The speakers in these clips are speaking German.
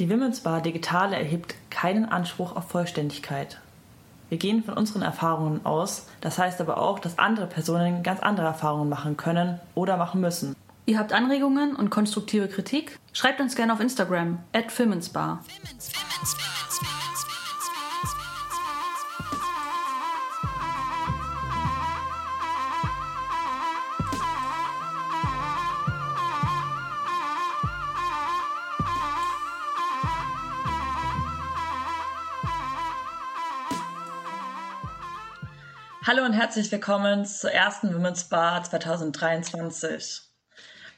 Die Women's Bar Digitale erhebt keinen Anspruch auf Vollständigkeit. Wir gehen von unseren Erfahrungen aus, das heißt aber auch, dass andere Personen ganz andere Erfahrungen machen können oder machen müssen. Ihr habt Anregungen und konstruktive Kritik? Schreibt uns gerne auf Instagram at Filmensbar. Filmens, Filmens, Filmens, Hallo und herzlich willkommen zur ersten Women's Bar 2023.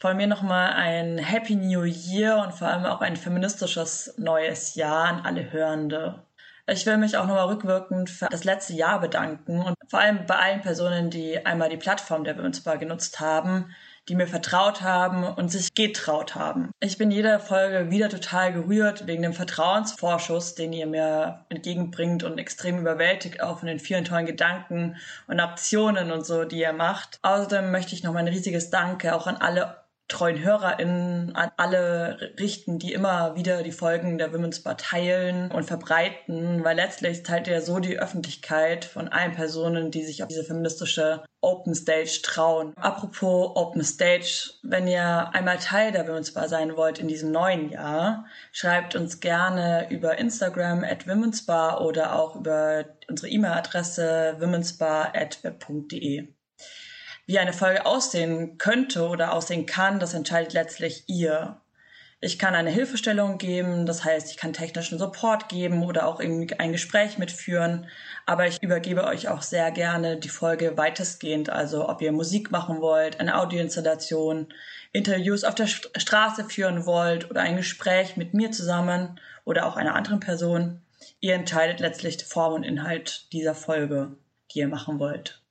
Von mir nochmal ein Happy New Year und vor allem auch ein feministisches neues Jahr an alle Hörende. Ich will mich auch nochmal rückwirkend für das letzte Jahr bedanken und vor allem bei allen Personen, die einmal die Plattform der Women's Bar genutzt haben, die mir vertraut haben und sich getraut haben. Ich bin jeder Folge wieder total gerührt wegen dem Vertrauensvorschuss, den ihr mir entgegenbringt und extrem überwältigt auch von den vielen tollen Gedanken und Aktionen und so, die ihr macht. Außerdem möchte ich noch mal ein riesiges Danke auch an alle treuen HörerInnen an alle richten, die immer wieder die Folgen der Women's Bar teilen und verbreiten, weil letztlich teilt ihr so die Öffentlichkeit von allen Personen, die sich auf diese feministische Open Stage trauen. Apropos Open Stage, wenn ihr einmal Teil der Women's Bar sein wollt in diesem neuen Jahr, schreibt uns gerne über Instagram at Women's Bar oder auch über unsere E-Mail-Adresse womensbar at web.de. Wie eine Folge aussehen könnte oder aussehen kann, das entscheidet letztlich ihr. Ich kann eine Hilfestellung geben, das heißt, ich kann technischen Support geben oder auch ein Gespräch mitführen, aber ich übergebe euch auch sehr gerne die Folge weitestgehend, also ob ihr Musik machen wollt, eine Audioinstallation, Interviews auf der Straße führen wollt oder ein Gespräch mit mir zusammen oder auch einer anderen Person. Ihr entscheidet letztlich Form und Inhalt dieser Folge, die ihr machen wollt.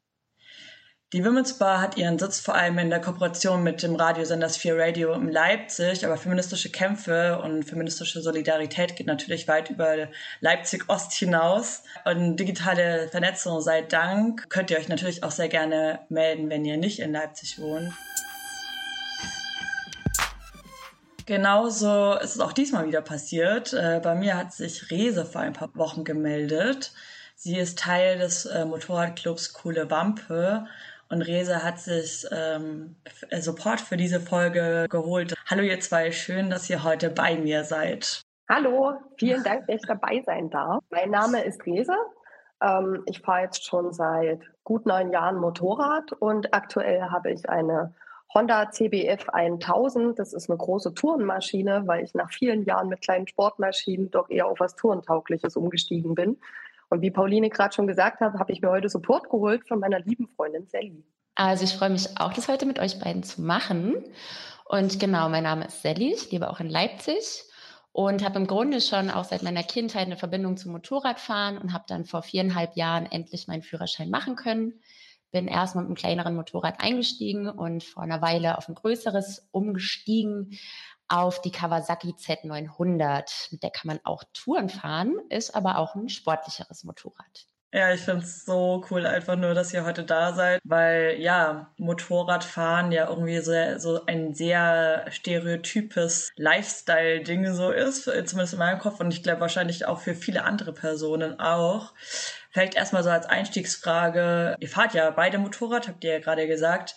Die Women's Bar hat ihren Sitz vor allem in der Kooperation mit dem Radiosender Sphere Radio in Leipzig, aber feministische Kämpfe und feministische Solidarität geht natürlich weit über Leipzig Ost hinaus. Und digitale Vernetzung sei Dank könnt ihr euch natürlich auch sehr gerne melden, wenn ihr nicht in Leipzig wohnt. Genauso ist es auch diesmal wieder passiert. Äh, bei mir hat sich Rese vor ein paar Wochen gemeldet. Sie ist Teil des äh, Motorradclubs Coole Wampe und Resa hat sich ähm, Support für diese Folge geholt. Hallo ihr zwei, schön, dass ihr heute bei mir seid. Hallo, vielen Dank, dass ich dabei sein darf. Mein Name ist Resa. Ähm, ich fahre jetzt schon seit gut neun Jahren Motorrad und aktuell habe ich eine Honda CBF 1000. Das ist eine große Tourenmaschine, weil ich nach vielen Jahren mit kleinen Sportmaschinen doch eher auf was Tourentaugliches umgestiegen bin. Und wie Pauline gerade schon gesagt hat, habe ich mir heute Support geholt von meiner lieben Freundin Sally. Also ich freue mich auch, das heute mit euch beiden zu machen. Und genau, mein Name ist Sally, ich lebe auch in Leipzig und habe im Grunde schon auch seit meiner Kindheit eine Verbindung zum Motorradfahren und habe dann vor viereinhalb Jahren endlich meinen Führerschein machen können. Bin erst mit einem kleineren Motorrad eingestiegen und vor einer Weile auf ein größeres umgestiegen, auf die Kawasaki Z900. Mit der kann man auch Touren fahren, ist aber auch ein sportlicheres Motorrad. Ja, ich finde es so cool, einfach nur, dass ihr heute da seid, weil ja, Motorradfahren ja irgendwie so, so ein sehr stereotypes Lifestyle-Ding so ist, zumindest in meinem Kopf und ich glaube wahrscheinlich auch für viele andere Personen auch. Vielleicht erstmal so als Einstiegsfrage, ihr fahrt ja beide Motorrad, habt ihr ja gerade gesagt.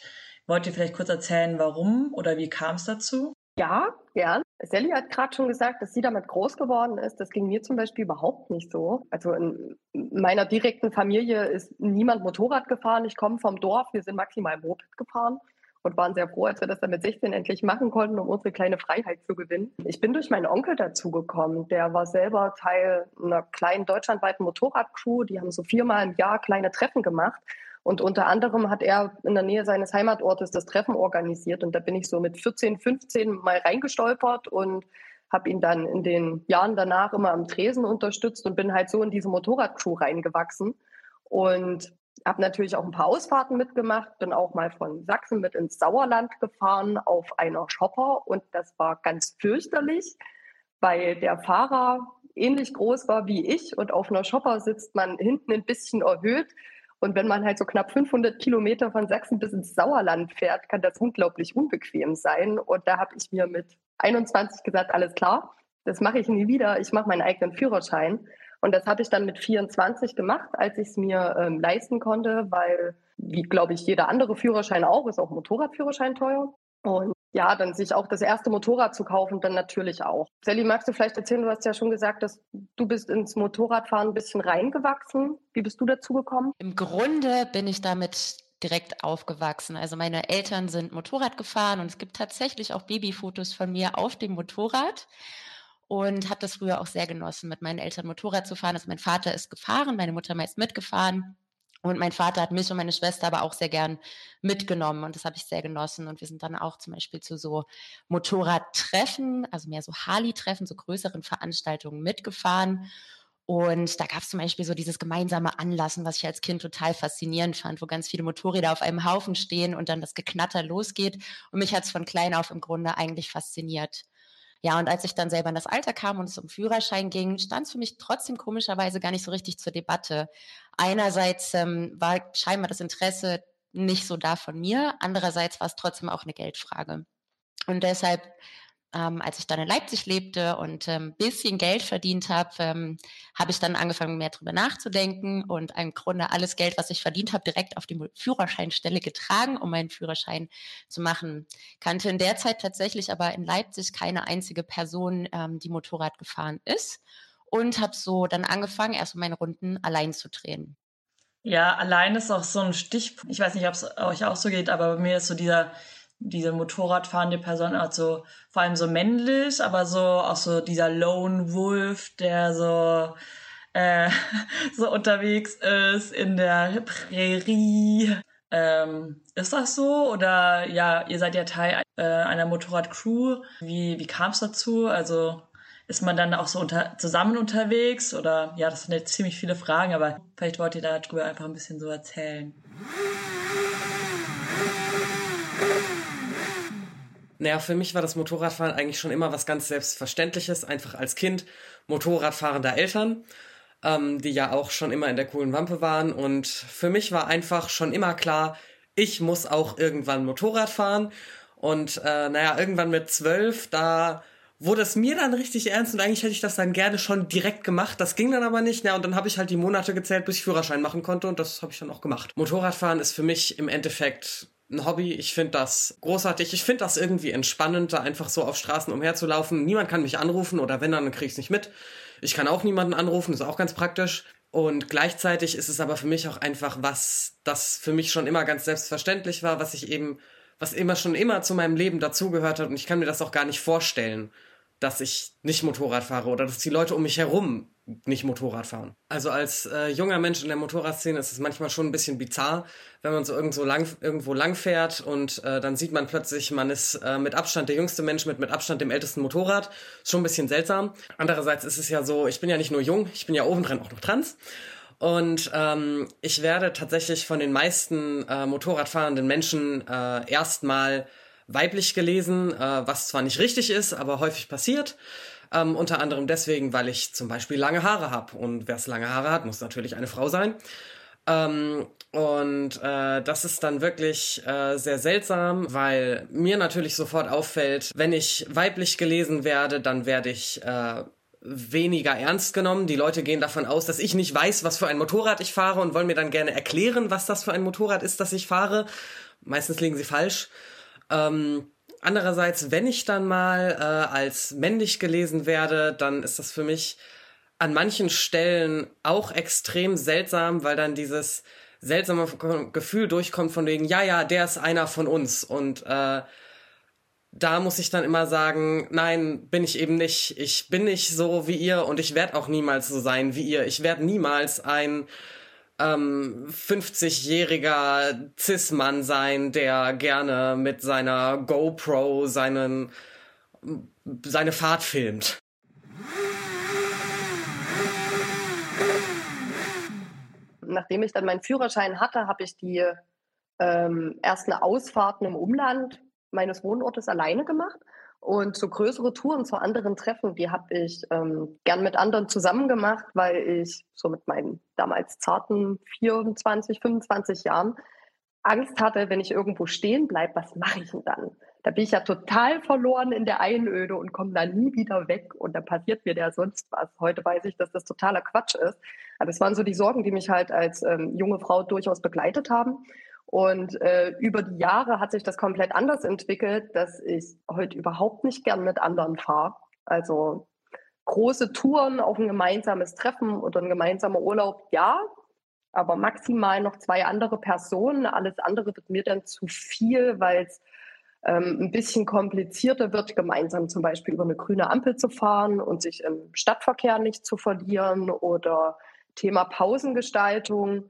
Wollt ihr vielleicht kurz erzählen, warum oder wie kam es dazu? Ja, gern. Sally hat gerade schon gesagt, dass sie damit groß geworden ist. Das ging mir zum Beispiel überhaupt nicht so. Also in meiner direkten Familie ist niemand Motorrad gefahren. Ich komme vom Dorf. Wir sind maximal Moped gefahren und waren sehr froh, als wir das dann mit 16 endlich machen konnten, um unsere kleine Freiheit zu gewinnen. Ich bin durch meinen Onkel dazugekommen. Der war selber Teil einer kleinen deutschlandweiten Motorradcrew. Die haben so viermal im Jahr kleine Treffen gemacht. Und unter anderem hat er in der Nähe seines Heimatortes das Treffen organisiert. Und da bin ich so mit 14, 15 mal reingestolpert und habe ihn dann in den Jahren danach immer am Tresen unterstützt und bin halt so in diese Motorradcrew reingewachsen. Und habe natürlich auch ein paar Ausfahrten mitgemacht, bin auch mal von Sachsen mit ins Sauerland gefahren auf einer Shopper und das war ganz fürchterlich, weil der Fahrer ähnlich groß war wie ich und auf einer Shopper sitzt man hinten ein bisschen erhöht und wenn man halt so knapp 500 Kilometer von Sachsen bis ins Sauerland fährt, kann das unglaublich unbequem sein. Und da habe ich mir mit 21 gesagt, alles klar, das mache ich nie wieder. Ich mache meinen eigenen Führerschein. Und das habe ich dann mit 24 gemacht, als ich es mir ähm, leisten konnte, weil, wie glaube ich, jeder andere Führerschein auch, ist auch Motorradführerschein teuer. Und ja, dann sich auch das erste Motorrad zu kaufen, dann natürlich auch. Sally, magst du vielleicht erzählen, du hast ja schon gesagt, dass du bist ins Motorradfahren ein bisschen reingewachsen. Wie bist du dazu gekommen? Im Grunde bin ich damit direkt aufgewachsen. Also meine Eltern sind Motorrad gefahren und es gibt tatsächlich auch Babyfotos von mir auf dem Motorrad und habe das früher auch sehr genossen, mit meinen Eltern Motorrad zu fahren. Also mein Vater ist gefahren, meine Mutter meist mitgefahren. Und mein Vater hat mich und meine Schwester aber auch sehr gern mitgenommen und das habe ich sehr genossen. Und wir sind dann auch zum Beispiel zu so Motorradtreffen, also mehr so Harley-Treffen, so größeren Veranstaltungen mitgefahren. Und da gab es zum Beispiel so dieses gemeinsame Anlassen, was ich als Kind total faszinierend fand, wo ganz viele Motorräder auf einem Haufen stehen und dann das Geknatter losgeht. Und mich hat es von klein auf im Grunde eigentlich fasziniert. Ja, und als ich dann selber in das Alter kam und es um Führerschein ging, stand es für mich trotzdem komischerweise gar nicht so richtig zur Debatte. Einerseits ähm, war scheinbar das Interesse nicht so da von mir, andererseits war es trotzdem auch eine Geldfrage. Und deshalb ähm, als ich dann in Leipzig lebte und ein ähm, bisschen Geld verdient habe, ähm, habe ich dann angefangen, mehr darüber nachzudenken und im Grunde alles Geld, was ich verdient habe, direkt auf die Führerscheinstelle getragen, um meinen Führerschein zu machen. Kannte in der Zeit tatsächlich aber in Leipzig keine einzige Person, ähm, die Motorrad gefahren ist und habe so dann angefangen, erst meine Runden allein zu drehen. Ja, allein ist auch so ein Stichpunkt. Ich weiß nicht, ob es euch auch so geht, aber bei mir ist so dieser diese Motorradfahrende Person, also vor allem so männlich, aber so auch so dieser Lone Wolf, der so äh, so unterwegs ist in der Prärie. Ähm, ist das so? Oder ja, ihr seid ja Teil äh, einer Motorradcrew. Wie, wie kam es dazu? Also ist man dann auch so unter, zusammen unterwegs? Oder ja, das sind jetzt ziemlich viele Fragen, aber vielleicht wollt ihr darüber einfach ein bisschen so erzählen. Naja, für mich war das Motorradfahren eigentlich schon immer was ganz Selbstverständliches, einfach als Kind Motorradfahrender Eltern, ähm, die ja auch schon immer in der coolen Wampe waren. Und für mich war einfach schon immer klar, ich muss auch irgendwann Motorrad fahren. Und äh, naja, irgendwann mit zwölf, da wurde es mir dann richtig ernst und eigentlich hätte ich das dann gerne schon direkt gemacht. Das ging dann aber nicht. Ja, und dann habe ich halt die Monate gezählt, bis ich Führerschein machen konnte und das habe ich dann auch gemacht. Motorradfahren ist für mich im Endeffekt ein Hobby. Ich finde das großartig. Ich finde das irgendwie entspannend, da einfach so auf Straßen umherzulaufen. Niemand kann mich anrufen oder wenn, dann kriege ich es nicht mit. Ich kann auch niemanden anrufen, ist auch ganz praktisch. Und gleichzeitig ist es aber für mich auch einfach was, das für mich schon immer ganz selbstverständlich war, was ich eben, was immer schon immer zu meinem Leben dazugehört hat. Und ich kann mir das auch gar nicht vorstellen, dass ich nicht Motorrad fahre oder dass die Leute um mich herum nicht Motorrad fahren. Also als äh, junger Mensch in der Motorradszene ist es manchmal schon ein bisschen bizarr, wenn man so irgendwo lang, irgendwo lang fährt und äh, dann sieht man plötzlich, man ist äh, mit Abstand der jüngste Mensch mit mit Abstand dem ältesten Motorrad. Ist schon ein bisschen seltsam. Andererseits ist es ja so, ich bin ja nicht nur jung, ich bin ja obendrein auch noch trans. Und ähm, ich werde tatsächlich von den meisten äh, Motorradfahrenden Menschen äh, erstmal weiblich gelesen, äh, was zwar nicht richtig ist, aber häufig passiert. Ähm, unter anderem deswegen, weil ich zum Beispiel lange Haare habe. Und wer es lange Haare hat, muss natürlich eine Frau sein. Ähm, und äh, das ist dann wirklich äh, sehr seltsam, weil mir natürlich sofort auffällt, wenn ich weiblich gelesen werde, dann werde ich äh, weniger ernst genommen. Die Leute gehen davon aus, dass ich nicht weiß, was für ein Motorrad ich fahre und wollen mir dann gerne erklären, was das für ein Motorrad ist, das ich fahre. Meistens liegen sie falsch. Ähm, Andererseits, wenn ich dann mal äh, als männlich gelesen werde, dann ist das für mich an manchen Stellen auch extrem seltsam, weil dann dieses seltsame Gefühl durchkommt von wegen, ja, ja, der ist einer von uns. Und äh, da muss ich dann immer sagen, nein, bin ich eben nicht. Ich bin nicht so wie ihr und ich werde auch niemals so sein wie ihr. Ich werde niemals ein ähm, 50-jähriger Cis-Mann sein, der gerne mit seiner GoPro seinen, seine Fahrt filmt. Nachdem ich dann meinen Führerschein hatte, habe ich die ähm, ersten Ausfahrten im Umland meines Wohnortes alleine gemacht und so größere Touren zu anderen Treffen, die habe ich ähm, gern mit anderen zusammen gemacht, weil ich so mit meinen damals zarten 24, 25 Jahren Angst hatte, wenn ich irgendwo stehen bleibe, was mache ich denn dann? da bin ich ja total verloren in der Einöde und komme da nie wieder weg und dann passiert mir der sonst was. Heute weiß ich, dass das totaler Quatsch ist. Aber das waren so die Sorgen, die mich halt als ähm, junge Frau durchaus begleitet haben. Und äh, über die Jahre hat sich das komplett anders entwickelt, dass ich heute überhaupt nicht gern mit anderen fahre. Also große Touren auf ein gemeinsames Treffen oder ein gemeinsamer Urlaub, ja, aber maximal noch zwei andere Personen. Alles andere wird mir dann zu viel, weil es ähm, ein bisschen komplizierter wird, gemeinsam zum Beispiel über eine grüne Ampel zu fahren und sich im Stadtverkehr nicht zu verlieren oder Thema Pausengestaltung.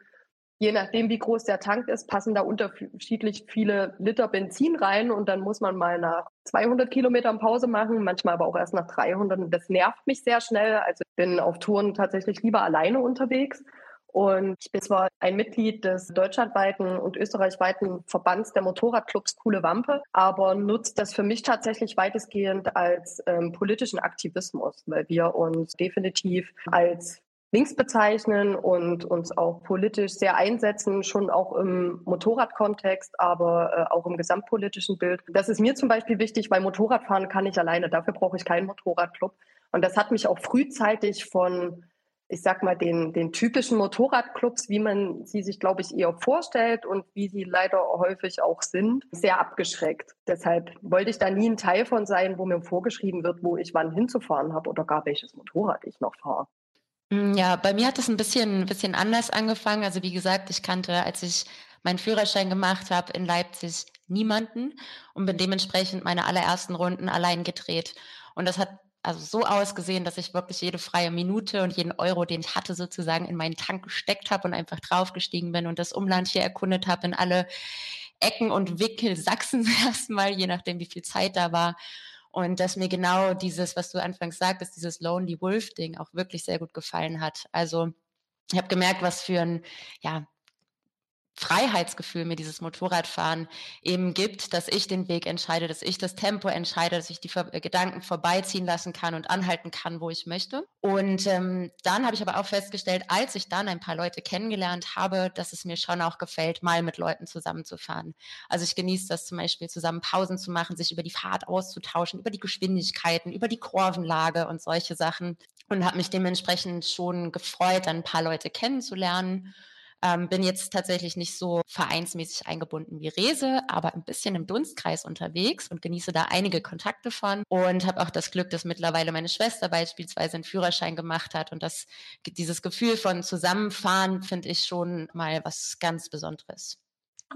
Je nachdem, wie groß der Tank ist, passen da unterschiedlich viele Liter Benzin rein und dann muss man mal nach 200 Kilometern Pause machen, manchmal aber auch erst nach 300. Und das nervt mich sehr schnell. Also ich bin auf Touren tatsächlich lieber alleine unterwegs. Und ich bin zwar ein Mitglied des deutschlandweiten und österreichweiten Verbands der Motorradclubs Coole Wampe, aber nutzt das für mich tatsächlich weitestgehend als ähm, politischen Aktivismus, weil wir uns definitiv als links bezeichnen und uns auch politisch sehr einsetzen, schon auch im Motorradkontext, aber äh, auch im gesamtpolitischen Bild. Das ist mir zum Beispiel wichtig, weil Motorradfahren kann ich alleine. Dafür brauche ich keinen Motorradclub. Und das hat mich auch frühzeitig von ich sag mal, den, den typischen Motorradclubs, wie man sie sich, glaube ich, eher vorstellt und wie sie leider häufig auch sind, sehr abgeschreckt. Deshalb wollte ich da nie ein Teil von sein, wo mir vorgeschrieben wird, wo ich wann hinzufahren habe oder gar welches Motorrad ich noch fahre. Mm, ja, bei mir hat es ein bisschen, ein bisschen anders angefangen. Also wie gesagt, ich kannte, als ich meinen Führerschein gemacht habe in Leipzig, niemanden und bin dementsprechend meine allerersten Runden allein gedreht. Und das hat also so ausgesehen, dass ich wirklich jede freie Minute und jeden Euro, den ich hatte, sozusagen in meinen Tank gesteckt habe und einfach draufgestiegen bin und das Umland hier erkundet habe in alle Ecken und Wickel Sachsens erstmal, je nachdem, wie viel Zeit da war. Und dass mir genau dieses, was du anfangs sagtest, dieses Lonely Wolf-Ding auch wirklich sehr gut gefallen hat. Also ich habe gemerkt, was für ein ja, Freiheitsgefühl mir dieses Motorradfahren eben gibt, dass ich den Weg entscheide, dass ich das Tempo entscheide, dass ich die Ver Gedanken vorbeiziehen lassen kann und anhalten kann, wo ich möchte. Und ähm, dann habe ich aber auch festgestellt, als ich dann ein paar Leute kennengelernt habe, dass es mir schon auch gefällt, mal mit Leuten zusammenzufahren. Also ich genieße das zum Beispiel, zusammen Pausen zu machen, sich über die Fahrt auszutauschen, über die Geschwindigkeiten, über die Kurvenlage und solche Sachen. Und habe mich dementsprechend schon gefreut, dann ein paar Leute kennenzulernen ähm, bin jetzt tatsächlich nicht so vereinsmäßig eingebunden wie Rese, aber ein bisschen im Dunstkreis unterwegs und genieße da einige Kontakte von und habe auch das Glück, dass mittlerweile meine Schwester beispielsweise einen Führerschein gemacht hat und das dieses Gefühl von Zusammenfahren finde ich schon mal was ganz Besonderes.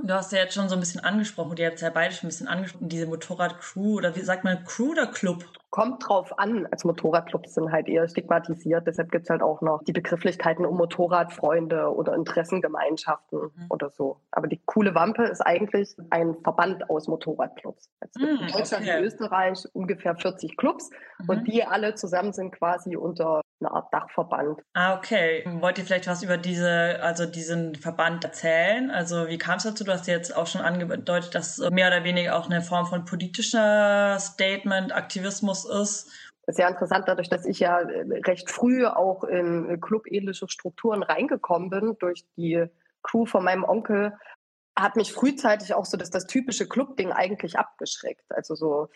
Du hast ja jetzt schon so ein bisschen angesprochen, die habt ja beide schon ein bisschen angesprochen, diese Motorradcrew oder wie sagt man, Crew oder Club? Kommt drauf an. Als Motorradclubs sind halt eher stigmatisiert. Deshalb gibt es halt auch noch die Begrifflichkeiten um Motorradfreunde oder Interessengemeinschaften mhm. oder so. Aber die coole Wampe ist eigentlich ein Verband aus Motorradclubs. Es gibt mhm, in Deutschland okay. und Österreich ungefähr 40 Clubs mhm. und die alle zusammen sind quasi unter einer Art Dachverband. Ah, okay. Wollt ihr vielleicht was über diese, also diesen Verband erzählen? Also wie kam es dazu? Du hast jetzt auch schon angedeutet, dass mehr oder weniger auch eine Form von politischer Statement, Aktivismus ist. Sehr interessant, dadurch, dass ich ja äh, recht früh auch in clubähnliche Strukturen reingekommen bin, durch die Crew von meinem Onkel, hat mich frühzeitig auch so dass das typische Clubding eigentlich abgeschreckt. Also so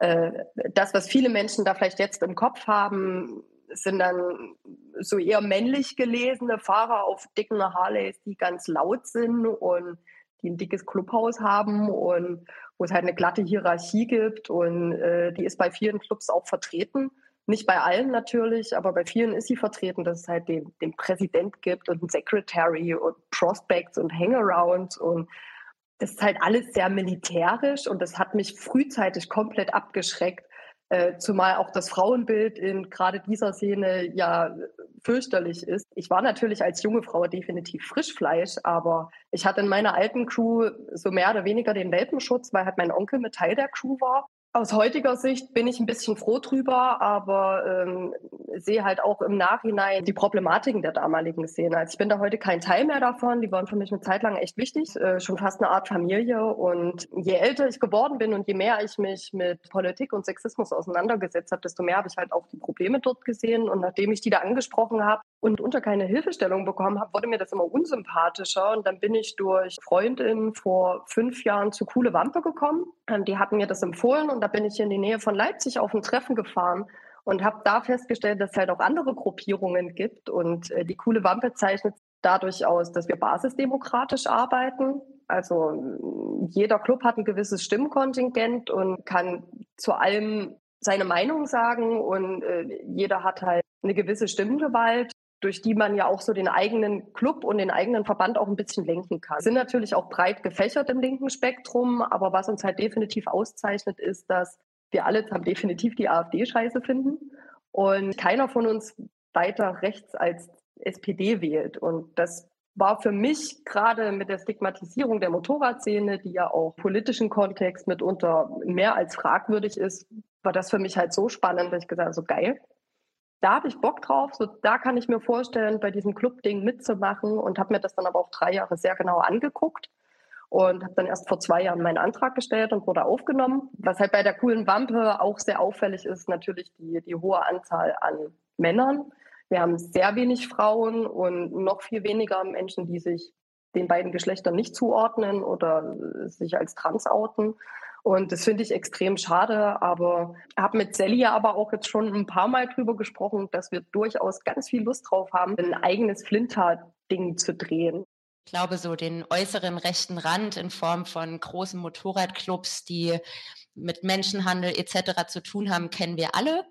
äh, das, was viele Menschen da vielleicht jetzt im Kopf haben, sind dann so eher männlich gelesene Fahrer auf dicken Harleys, die ganz laut sind und die ein dickes Clubhaus haben und wo es halt eine glatte Hierarchie gibt und äh, die ist bei vielen Clubs auch vertreten. Nicht bei allen natürlich, aber bei vielen ist sie vertreten, dass es halt den, den Präsident gibt und einen Secretary und Prospects und Hangarounds und das ist halt alles sehr militärisch und das hat mich frühzeitig komplett abgeschreckt, äh, zumal auch das Frauenbild in gerade dieser Szene ja fürchterlich ist. Ich war natürlich als junge Frau definitiv Frischfleisch, aber ich hatte in meiner alten Crew so mehr oder weniger den Welpenschutz, weil halt mein Onkel mit Teil der Crew war. Aus heutiger Sicht bin ich ein bisschen froh drüber, aber ähm, sehe halt auch im Nachhinein die Problematiken der damaligen Szene. Also ich bin da heute kein Teil mehr davon. Die waren für mich eine Zeit lang echt wichtig, äh, schon fast eine Art Familie. Und je älter ich geworden bin und je mehr ich mich mit Politik und Sexismus auseinandergesetzt habe, desto mehr habe ich halt auch die Probleme dort gesehen. Und nachdem ich die da angesprochen habe, und unter keine Hilfestellung bekommen habe, wurde mir das immer unsympathischer. Und dann bin ich durch Freundin vor fünf Jahren zu Coole Wampe gekommen. Ähm, die hatten mir das empfohlen und da bin ich in die Nähe von Leipzig auf ein Treffen gefahren und habe da festgestellt, dass es halt auch andere Gruppierungen gibt. Und äh, die Coole Wampe zeichnet dadurch aus, dass wir basisdemokratisch arbeiten. Also jeder Club hat ein gewisses Stimmkontingent und kann zu allem seine Meinung sagen und äh, jeder hat halt eine gewisse Stimmgewalt durch die man ja auch so den eigenen Club und den eigenen Verband auch ein bisschen lenken kann. Sind natürlich auch breit gefächert im linken Spektrum, aber was uns halt definitiv auszeichnet, ist, dass wir alle haben definitiv die AfD scheiße finden und keiner von uns weiter rechts als SPD wählt. Und das war für mich gerade mit der Stigmatisierung der Motorradszene, die ja auch politischen Kontext mitunter mehr als fragwürdig ist, war das für mich halt so spannend, dass ich gesagt habe, so geil, da habe ich Bock drauf, so da kann ich mir vorstellen, bei diesem Club-Ding mitzumachen und habe mir das dann aber auch drei Jahre sehr genau angeguckt und habe dann erst vor zwei Jahren meinen Antrag gestellt und wurde aufgenommen. Was halt bei der coolen Wampe auch sehr auffällig ist, natürlich die, die hohe Anzahl an Männern. Wir haben sehr wenig Frauen und noch viel weniger Menschen, die sich den beiden Geschlechtern nicht zuordnen oder sich als trans outen. Und das finde ich extrem schade, aber habe mit Sally aber auch jetzt schon ein paar Mal drüber gesprochen, dass wir durchaus ganz viel Lust drauf haben, ein eigenes Flinter-Ding zu drehen. Ich glaube, so den äußeren rechten Rand in Form von großen Motorradclubs, die mit Menschenhandel etc. zu tun haben, kennen wir alle.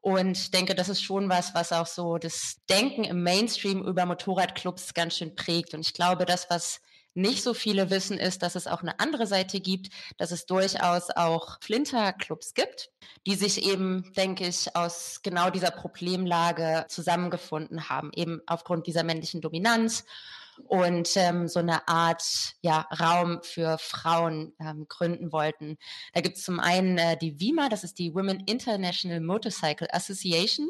Und denke, das ist schon was, was auch so das Denken im Mainstream über Motorradclubs ganz schön prägt. Und ich glaube, das, was nicht so viele wissen, ist, dass es auch eine andere Seite gibt, dass es durchaus auch Flinterclubs gibt, die sich eben, denke ich, aus genau dieser Problemlage zusammengefunden haben, eben aufgrund dieser männlichen Dominanz und ähm, so eine Art ja, Raum für Frauen ähm, gründen wollten. Da gibt es zum einen äh, die WIMA, das ist die Women International Motorcycle Association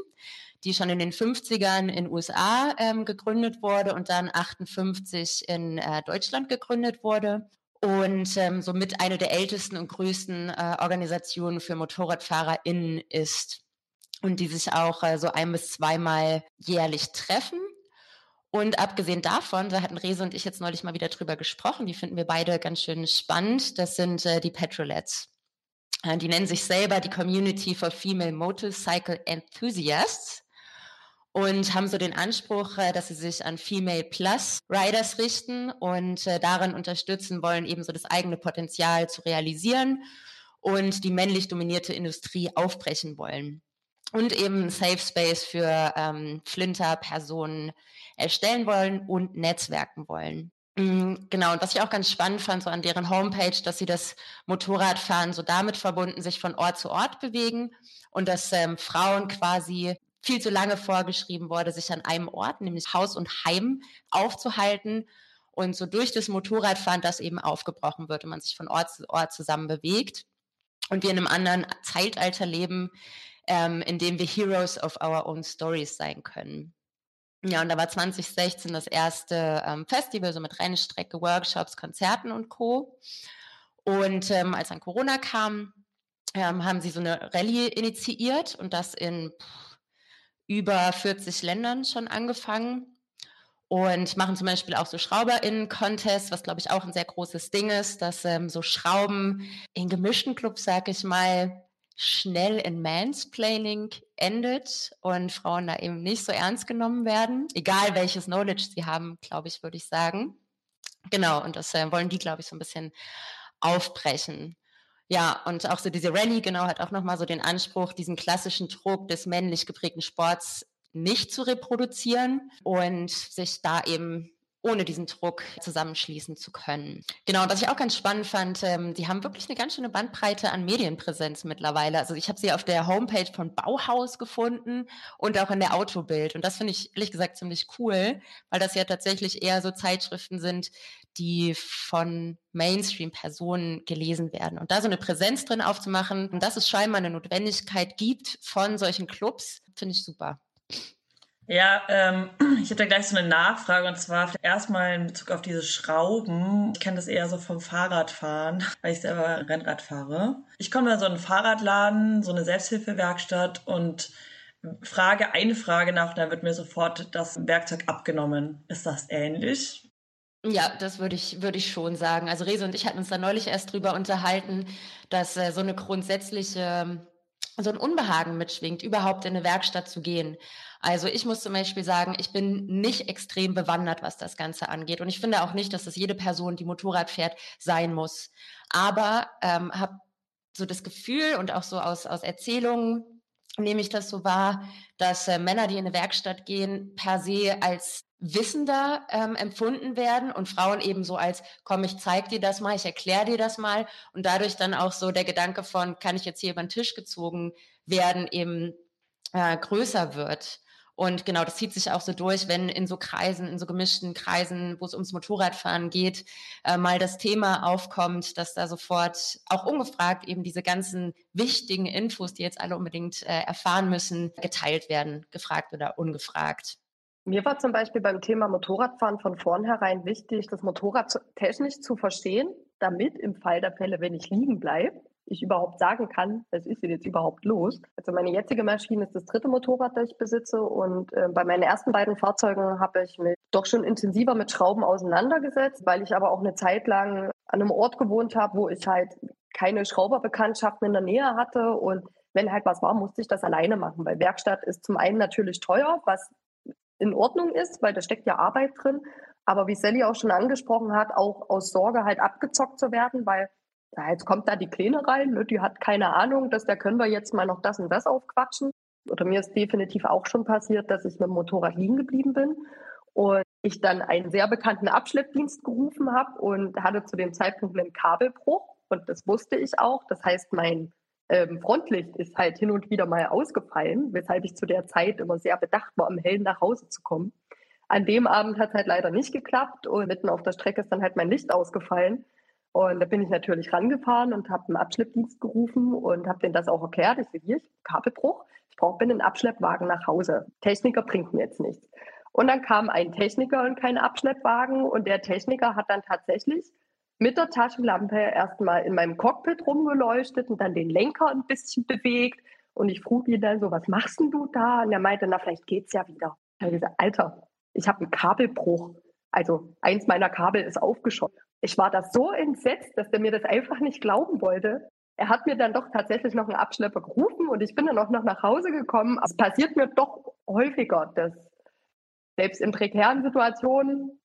die schon in den 50ern in USA ähm, gegründet wurde und dann 58 in äh, Deutschland gegründet wurde und ähm, somit eine der ältesten und größten äh, Organisationen für MotorradfahrerInnen ist und die sich auch äh, so ein bis zweimal jährlich treffen. Und abgesehen davon, da hatten Rese und ich jetzt neulich mal wieder drüber gesprochen, die finden wir beide ganz schön spannend, das sind äh, die Petrolettes. Äh, die nennen sich selber die Community for Female Motorcycle Enthusiasts und haben so den Anspruch, äh, dass sie sich an Female Plus Riders richten und äh, darin unterstützen wollen, eben so das eigene Potenzial zu realisieren und die männlich dominierte Industrie aufbrechen wollen. Und eben Safe Space für ähm, Flinter-Personen erstellen wollen und netzwerken wollen. Mm, genau, und was ich auch ganz spannend fand, so an deren Homepage, dass sie das Motorradfahren so damit verbunden, sich von Ort zu Ort bewegen und dass ähm, Frauen quasi viel zu lange vorgeschrieben wurde, sich an einem Ort, nämlich Haus und Heim, aufzuhalten. Und so durch das Motorradfahren das eben aufgebrochen wird und man sich von Ort zu Ort zusammen bewegt. Und wir in einem anderen Zeitalter leben, ähm, in dem wir Heroes of our own stories sein können. Ja, und da war 2016 das erste ähm, Festival, so mit Rennstrecke, Workshops, Konzerten und Co. Und ähm, als dann Corona kam, ähm, haben sie so eine Rallye initiiert und das in über 40 Ländern schon angefangen und machen zum Beispiel auch so SchrauberInnen-Contests, was glaube ich auch ein sehr großes Ding ist, dass ähm, so Schrauben in gemischten Clubs, sag ich mal, schnell in Mansplaining endet und Frauen da eben nicht so ernst genommen werden, egal welches Knowledge sie haben, glaube ich, würde ich sagen. Genau, und das äh, wollen die, glaube ich, so ein bisschen aufbrechen. Ja, und auch so diese Rallye genau hat auch nochmal so den Anspruch, diesen klassischen Druck des männlich geprägten Sports nicht zu reproduzieren und sich da eben ohne diesen Druck zusammenschließen zu können. Genau, und was ich auch ganz spannend fand, ähm, die haben wirklich eine ganz schöne Bandbreite an Medienpräsenz mittlerweile. Also ich habe sie auf der Homepage von Bauhaus gefunden und auch in der Autobild. Und das finde ich ehrlich gesagt ziemlich cool, weil das ja tatsächlich eher so Zeitschriften sind, die von Mainstream-Personen gelesen werden. Und da so eine Präsenz drin aufzumachen, und dass es scheinbar eine Notwendigkeit gibt von solchen Clubs, finde ich super. Ja, ähm, ich hätte gleich so eine Nachfrage und zwar erstmal in Bezug auf diese Schrauben. Ich kenne das eher so vom Fahrradfahren, weil ich selber Rennrad fahre. Ich komme in so einen Fahrradladen, so eine Selbsthilfewerkstatt und frage eine Frage nach, dann wird mir sofort das Werkzeug abgenommen. Ist das ähnlich? Ja, das würde ich, würde ich schon sagen. Also Rese und ich hatten uns da neulich erst drüber unterhalten, dass äh, so eine grundsätzliche, so ein Unbehagen mitschwingt, überhaupt in eine Werkstatt zu gehen. Also ich muss zum Beispiel sagen, ich bin nicht extrem bewandert, was das Ganze angeht. Und ich finde auch nicht, dass das jede Person, die Motorrad fährt, sein muss. Aber ähm, habe so das Gefühl und auch so aus, aus Erzählungen nehme ich das so wahr, dass äh, Männer, die in eine Werkstatt gehen, per se als wissender ähm, empfunden werden und Frauen eben so als, komm, ich zeig dir das mal, ich erkläre dir das mal und dadurch dann auch so der Gedanke von, kann ich jetzt hier über den Tisch gezogen werden, eben äh, größer wird. Und genau, das zieht sich auch so durch, wenn in so Kreisen, in so gemischten Kreisen, wo es ums Motorradfahren geht, äh, mal das Thema aufkommt, dass da sofort auch ungefragt eben diese ganzen wichtigen Infos, die jetzt alle unbedingt äh, erfahren müssen, geteilt werden, gefragt oder ungefragt. Mir war zum Beispiel beim Thema Motorradfahren von vornherein wichtig, das Motorrad technisch zu verstehen, damit im Fall der Fälle, wenn ich liegen bleibe, ich überhaupt sagen kann, was ist denn jetzt überhaupt los. Also meine jetzige Maschine ist das dritte Motorrad, das ich besitze und äh, bei meinen ersten beiden Fahrzeugen habe ich mich doch schon intensiver mit Schrauben auseinandergesetzt, weil ich aber auch eine Zeit lang an einem Ort gewohnt habe, wo ich halt keine Schrauberbekanntschaften in der Nähe hatte und wenn halt was war, musste ich das alleine machen, weil Werkstatt ist zum einen natürlich teuer, was in Ordnung ist, weil da steckt ja Arbeit drin, aber wie Sally auch schon angesprochen hat, auch aus Sorge halt abgezockt zu werden, weil ja, jetzt kommt da die Kleine rein, ne, die hat keine Ahnung, dass da können wir jetzt mal noch das und das aufquatschen. Oder mir ist definitiv auch schon passiert, dass ich mit dem Motorrad liegen geblieben bin und ich dann einen sehr bekannten Abschleppdienst gerufen habe und hatte zu dem Zeitpunkt einen Kabelbruch und das wusste ich auch. Das heißt, mein ähm, Frontlicht ist halt hin und wieder mal ausgefallen, weshalb ich zu der Zeit immer sehr bedacht war, um hell nach Hause zu kommen. An dem Abend hat es halt leider nicht geklappt und mitten auf der Strecke ist dann halt mein Licht ausgefallen. Und da bin ich natürlich rangefahren und habe einen Abschleppdienst gerufen und habe denen das auch erklärt. Ich sehe hier, ich Kabelbruch, ich brauche einen Abschleppwagen nach Hause. Techniker bringt mir jetzt nichts. Und dann kam ein Techniker und kein Abschleppwagen und der Techniker hat dann tatsächlich mit der Taschenlampe erstmal in meinem Cockpit rumgeleuchtet und dann den Lenker ein bisschen bewegt. Und ich frug ihn dann so, was machst denn du da? Und er meinte, na, vielleicht geht's ja wieder. Ich habe gesagt, Alter, ich habe einen Kabelbruch. Also eins meiner Kabel ist aufgeschossen. Ich war da so entsetzt, dass der mir das einfach nicht glauben wollte. Er hat mir dann doch tatsächlich noch einen Abschlepper gerufen und ich bin dann auch noch nach Hause gekommen. Es passiert mir doch häufiger, dass selbst in prekären Situationen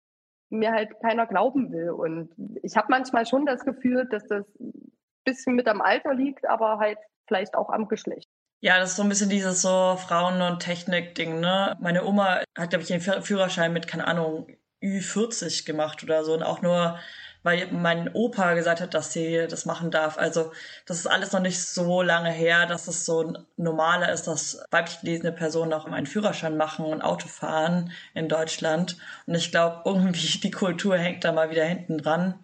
mir halt keiner glauben will. Und ich habe manchmal schon das Gefühl, dass das ein bisschen mit am Alter liegt, aber halt vielleicht auch am Geschlecht. Ja, das ist so ein bisschen dieses so Frauen- und Technik-Ding, ne? Meine Oma hat, glaube ich, den Führerschein mit, keine Ahnung, Ü40 gemacht oder so und auch nur weil mein Opa gesagt hat, dass sie das machen darf. Also das ist alles noch nicht so lange her, dass es so normaler ist, dass weiblich gelesene Personen auch einen Führerschein machen und Auto fahren in Deutschland. Und ich glaube, irgendwie die Kultur hängt da mal wieder hinten dran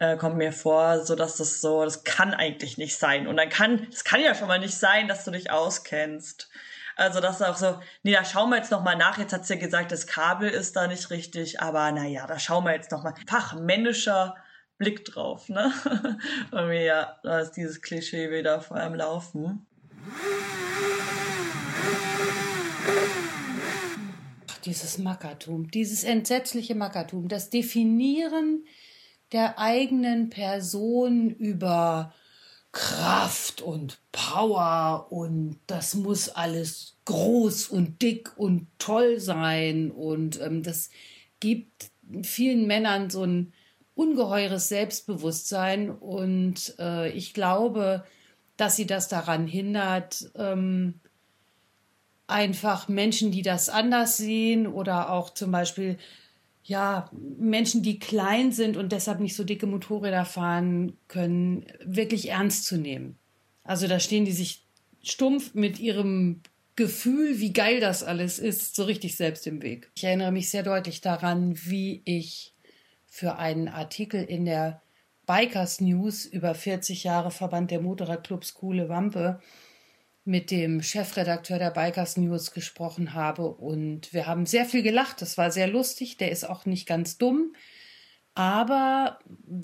äh, kommt mir vor, so dass das so, das kann eigentlich nicht sein. Und dann kann, es kann ja schon mal nicht sein, dass du dich auskennst. Also das ist auch so, nee, da schauen wir jetzt nochmal nach. Jetzt hat sie ja gesagt, das Kabel ist da nicht richtig, aber naja, da schauen wir jetzt nochmal. Fachmännischer Blick drauf, ne? Und ja, da ist dieses Klischee wieder vor allem laufen. dieses Mackertum, dieses entsetzliche Mackertum, das Definieren der eigenen Person über Kraft und Power und das muss alles groß und dick und toll sein und ähm, das gibt vielen Männern so ein ungeheures Selbstbewusstsein und äh, ich glaube, dass sie das daran hindert, ähm, einfach Menschen, die das anders sehen oder auch zum Beispiel ja, Menschen, die klein sind und deshalb nicht so dicke Motorräder fahren können, wirklich ernst zu nehmen. Also da stehen die sich stumpf mit ihrem Gefühl, wie geil das alles ist, so richtig selbst im Weg. Ich erinnere mich sehr deutlich daran, wie ich für einen Artikel in der Bikers News über 40 Jahre Verband der Motorradclubs Kuhle Wampe mit dem Chefredakteur der Bikers News gesprochen habe und wir haben sehr viel gelacht. Das war sehr lustig. Der ist auch nicht ganz dumm. Aber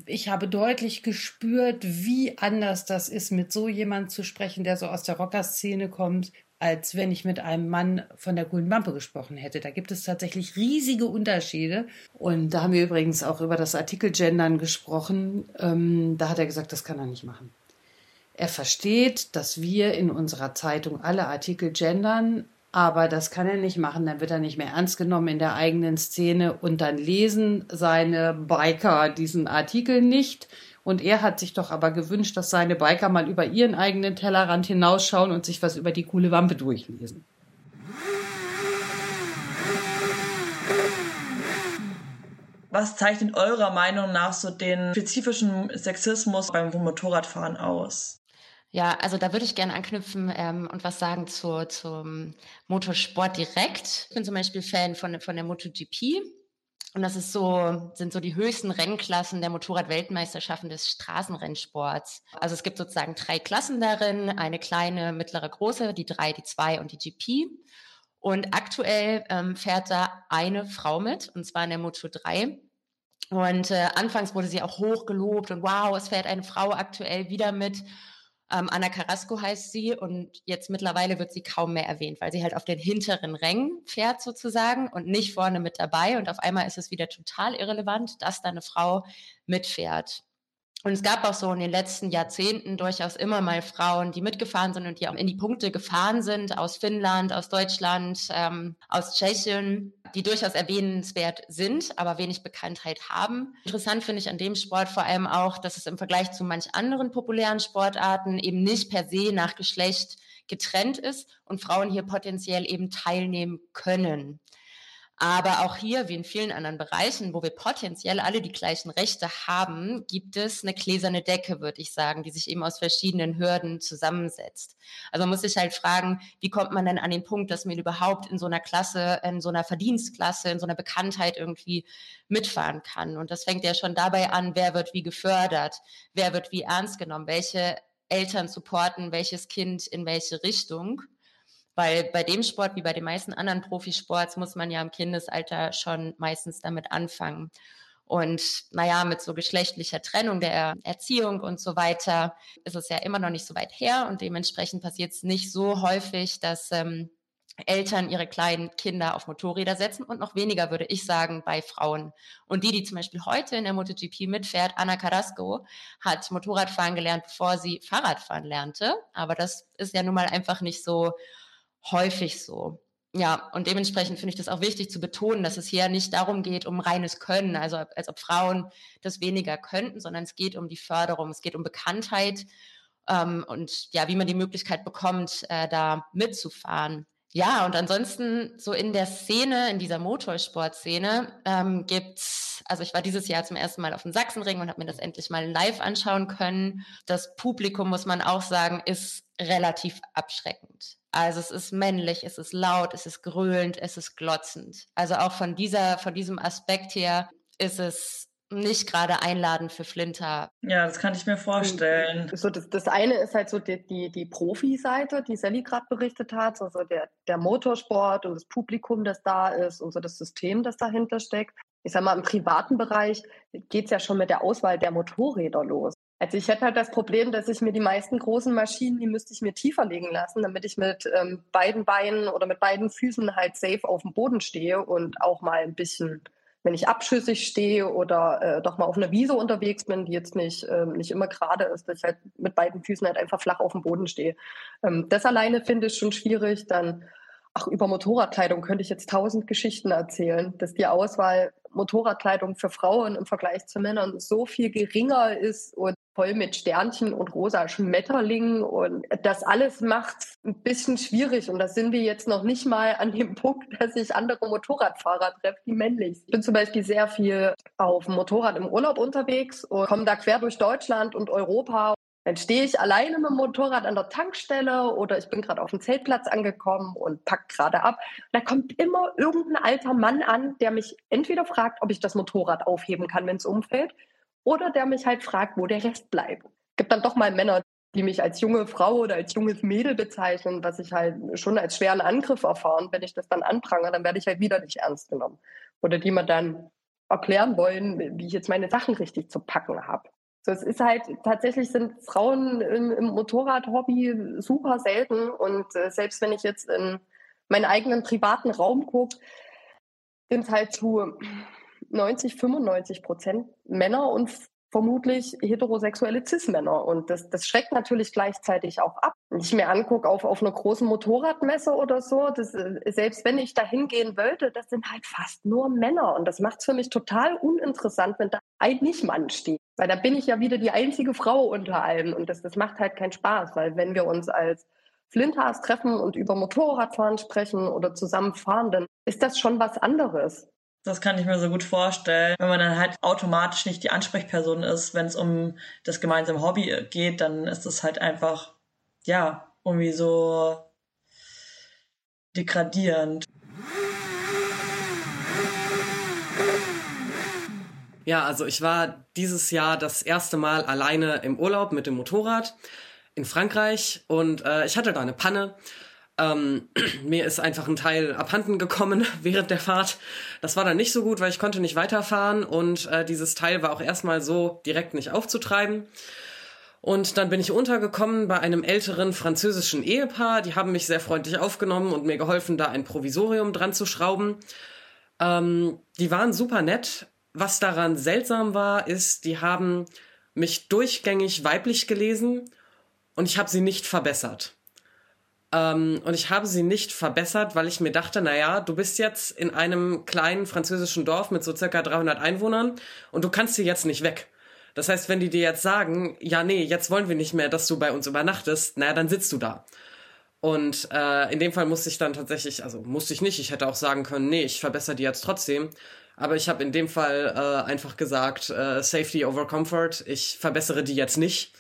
ich habe deutlich gespürt, wie anders das ist, mit so jemand zu sprechen, der so aus der Rockerszene kommt, als wenn ich mit einem Mann von der Coolen Wampe gesprochen hätte. Da gibt es tatsächlich riesige Unterschiede. Und da haben wir übrigens auch über das Artikel Gendern gesprochen. Ähm, da hat er gesagt, das kann er nicht machen. Er versteht, dass wir in unserer Zeitung alle Artikel gendern, aber das kann er nicht machen, dann wird er nicht mehr ernst genommen in der eigenen Szene und dann lesen seine Biker diesen Artikel nicht. Und er hat sich doch aber gewünscht, dass seine Biker mal über ihren eigenen Tellerrand hinausschauen und sich was über die coole Wampe durchlesen. Was zeichnet eurer Meinung nach so den spezifischen Sexismus beim Motorradfahren aus? Ja, also da würde ich gerne anknüpfen ähm, und was sagen zu, zum Motorsport direkt. Ich bin zum Beispiel Fan von, von der MotoGP. Und das ist so, sind so die höchsten Rennklassen der Motorrad-Weltmeisterschaften des Straßenrennsports. Also es gibt sozusagen drei Klassen darin, eine kleine, mittlere, große, die drei, die zwei und die GP. Und aktuell ähm, fährt da eine Frau mit, und zwar in der Moto 3. Und äh, anfangs wurde sie auch hoch gelobt und wow, es fährt eine Frau aktuell wieder mit. Ähm, Anna Carrasco heißt sie und jetzt mittlerweile wird sie kaum mehr erwähnt, weil sie halt auf den hinteren Rängen fährt sozusagen und nicht vorne mit dabei. Und auf einmal ist es wieder total irrelevant, dass da eine Frau mitfährt. Und es gab auch so in den letzten Jahrzehnten durchaus immer mal Frauen, die mitgefahren sind und die auch in die Punkte gefahren sind, aus Finnland, aus Deutschland, ähm, aus Tschechien, die durchaus erwähnenswert sind, aber wenig Bekanntheit haben. Interessant finde ich an dem Sport vor allem auch, dass es im Vergleich zu manch anderen populären Sportarten eben nicht per se nach Geschlecht getrennt ist und Frauen hier potenziell eben teilnehmen können. Aber auch hier, wie in vielen anderen Bereichen, wo wir potenziell alle die gleichen Rechte haben, gibt es eine gläserne Decke, würde ich sagen, die sich eben aus verschiedenen Hürden zusammensetzt. Also man muss sich halt fragen, wie kommt man denn an den Punkt, dass man überhaupt in so einer Klasse, in so einer Verdienstklasse, in so einer Bekanntheit irgendwie mitfahren kann. Und das fängt ja schon dabei an, wer wird wie gefördert, wer wird wie ernst genommen, welche Eltern supporten welches Kind in welche Richtung. Weil bei dem Sport, wie bei den meisten anderen Profisports, muss man ja im Kindesalter schon meistens damit anfangen. Und naja, mit so geschlechtlicher Trennung der Erziehung und so weiter ist es ja immer noch nicht so weit her und dementsprechend passiert es nicht so häufig, dass ähm, Eltern ihre kleinen Kinder auf Motorräder setzen und noch weniger, würde ich sagen, bei Frauen. Und die, die zum Beispiel heute in der MotoGP mitfährt, Anna Carrasco, hat Motorradfahren gelernt, bevor sie Fahrradfahren lernte. Aber das ist ja nun mal einfach nicht so häufig so. Ja, und dementsprechend finde ich das auch wichtig zu betonen, dass es hier nicht darum geht, um reines Können, also als ob Frauen das weniger könnten, sondern es geht um die Förderung, es geht um Bekanntheit ähm, und ja, wie man die Möglichkeit bekommt, äh, da mitzufahren. Ja, und ansonsten so in der Szene, in dieser Motorsportszene ähm, gibt's, also ich war dieses Jahr zum ersten Mal auf dem Sachsenring und habe mir das endlich mal live anschauen können. Das Publikum, muss man auch sagen, ist relativ abschreckend. Also es ist männlich, es ist laut, es ist gröhlend, es ist glotzend. Also auch von dieser, von diesem Aspekt her ist es nicht gerade einladend für Flinter. Ja, das kann ich mir vorstellen. So, das, das eine ist halt so die, die, die Profi-Seite, die Sally gerade berichtet hat, also der, der Motorsport und das Publikum, das da ist und so das System, das dahinter steckt. Ich sag mal, im privaten Bereich geht es ja schon mit der Auswahl der Motorräder los. Also ich hätte halt das Problem, dass ich mir die meisten großen Maschinen, die müsste ich mir tiefer legen lassen, damit ich mit ähm, beiden Beinen oder mit beiden Füßen halt safe auf dem Boden stehe und auch mal ein bisschen, wenn ich abschüssig stehe oder äh, doch mal auf einer Wiese unterwegs bin, die jetzt nicht, ähm, nicht immer gerade ist, dass ich halt mit beiden Füßen halt einfach flach auf dem Boden stehe. Ähm, das alleine finde ich schon schwierig. Dann, ach, über Motorradkleidung könnte ich jetzt tausend Geschichten erzählen, dass die Auswahl Motorradkleidung für Frauen im Vergleich zu Männern so viel geringer ist und voll mit Sternchen und rosa Schmetterlingen und das alles macht ein bisschen schwierig und da sind wir jetzt noch nicht mal an dem Punkt, dass ich andere Motorradfahrer treffe, die männlich sind. Ich bin zum Beispiel sehr viel auf dem Motorrad im Urlaub unterwegs und komme da quer durch Deutschland und Europa dann stehe ich alleine mit dem Motorrad an der Tankstelle oder ich bin gerade auf dem Zeltplatz angekommen und pack gerade ab. Da kommt immer irgendein alter Mann an, der mich entweder fragt, ob ich das Motorrad aufheben kann, wenn es umfällt, oder der mich halt fragt, wo der Rest bleibt. Gibt dann doch mal Männer, die mich als junge Frau oder als junges Mädel bezeichnen, was ich halt schon als schweren Angriff erfahren. Wenn ich das dann anprangere, dann werde ich halt wieder nicht ernst genommen. Oder die mir dann erklären wollen, wie ich jetzt meine Sachen richtig zu packen habe. So, es ist halt tatsächlich sind Frauen im, im Motorradhobby super selten und äh, selbst wenn ich jetzt in meinen eigenen privaten Raum gucke, sind halt zu 90, 95 Prozent Männer und vermutlich heterosexuelle Cis-Männer. Und das, das schreckt natürlich gleichzeitig auch ab. Wenn ich mir angucke auf, auf einer großen Motorradmesse oder so, das, äh, selbst wenn ich da hingehen wollte, das sind halt fast nur Männer. Und das macht es für mich total uninteressant, wenn da ein Nicht-Mann steht. Weil da bin ich ja wieder die einzige Frau unter allen. Und das, das macht halt keinen Spaß, weil wenn wir uns als Flinters treffen und über Motorradfahren sprechen oder zusammen fahren, dann ist das schon was anderes. Das kann ich mir so gut vorstellen. Wenn man dann halt automatisch nicht die Ansprechperson ist, wenn es um das gemeinsame Hobby geht, dann ist das halt einfach, ja, irgendwie so degradierend. Ja, also ich war dieses Jahr das erste Mal alleine im Urlaub mit dem Motorrad in Frankreich und äh, ich hatte da eine Panne ähm, mir ist einfach ein Teil abhanden gekommen während der Fahrt. Das war dann nicht so gut, weil ich konnte nicht weiterfahren und äh, dieses Teil war auch erstmal so direkt nicht aufzutreiben. Und dann bin ich untergekommen bei einem älteren französischen Ehepaar. Die haben mich sehr freundlich aufgenommen und mir geholfen, da ein Provisorium dran zu schrauben. Ähm, die waren super nett. Was daran seltsam war, ist, die haben mich durchgängig weiblich gelesen und ich habe sie nicht verbessert. Ähm, und ich habe sie nicht verbessert, weil ich mir dachte, naja, du bist jetzt in einem kleinen französischen Dorf mit so circa 300 Einwohnern und du kannst hier jetzt nicht weg. Das heißt, wenn die dir jetzt sagen, ja, nee, jetzt wollen wir nicht mehr, dass du bei uns übernachtest, naja, dann sitzt du da. Und äh, in dem Fall musste ich dann tatsächlich, also musste ich nicht, ich hätte auch sagen können, nee, ich verbessere die jetzt trotzdem. Aber ich habe in dem Fall äh, einfach gesagt, äh, Safety over Comfort, ich verbessere die jetzt nicht.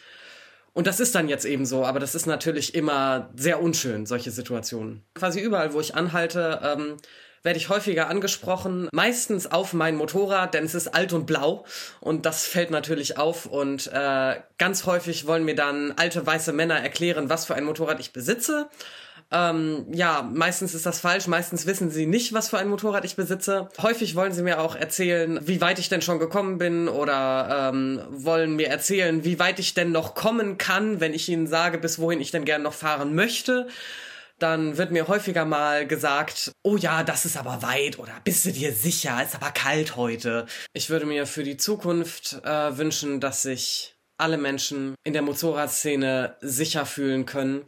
Und das ist dann jetzt eben so, aber das ist natürlich immer sehr unschön, solche Situationen. Quasi überall, wo ich anhalte, ähm, werde ich häufiger angesprochen, meistens auf mein Motorrad, denn es ist alt und blau. Und das fällt natürlich auf. Und äh, ganz häufig wollen mir dann alte weiße Männer erklären, was für ein Motorrad ich besitze ähm, ja, meistens ist das falsch. Meistens wissen sie nicht, was für ein Motorrad ich besitze. Häufig wollen sie mir auch erzählen, wie weit ich denn schon gekommen bin oder ähm, wollen mir erzählen, wie weit ich denn noch kommen kann, wenn ich ihnen sage, bis wohin ich denn gern noch fahren möchte dann wird mir häufiger mal gesagt, oh ja, das ist aber weit oder bist du dir sicher, ist aber kalt heute. Ich würde mir für die Zukunft äh, wünschen, dass sich alle Menschen in der Motorradszene sicher fühlen können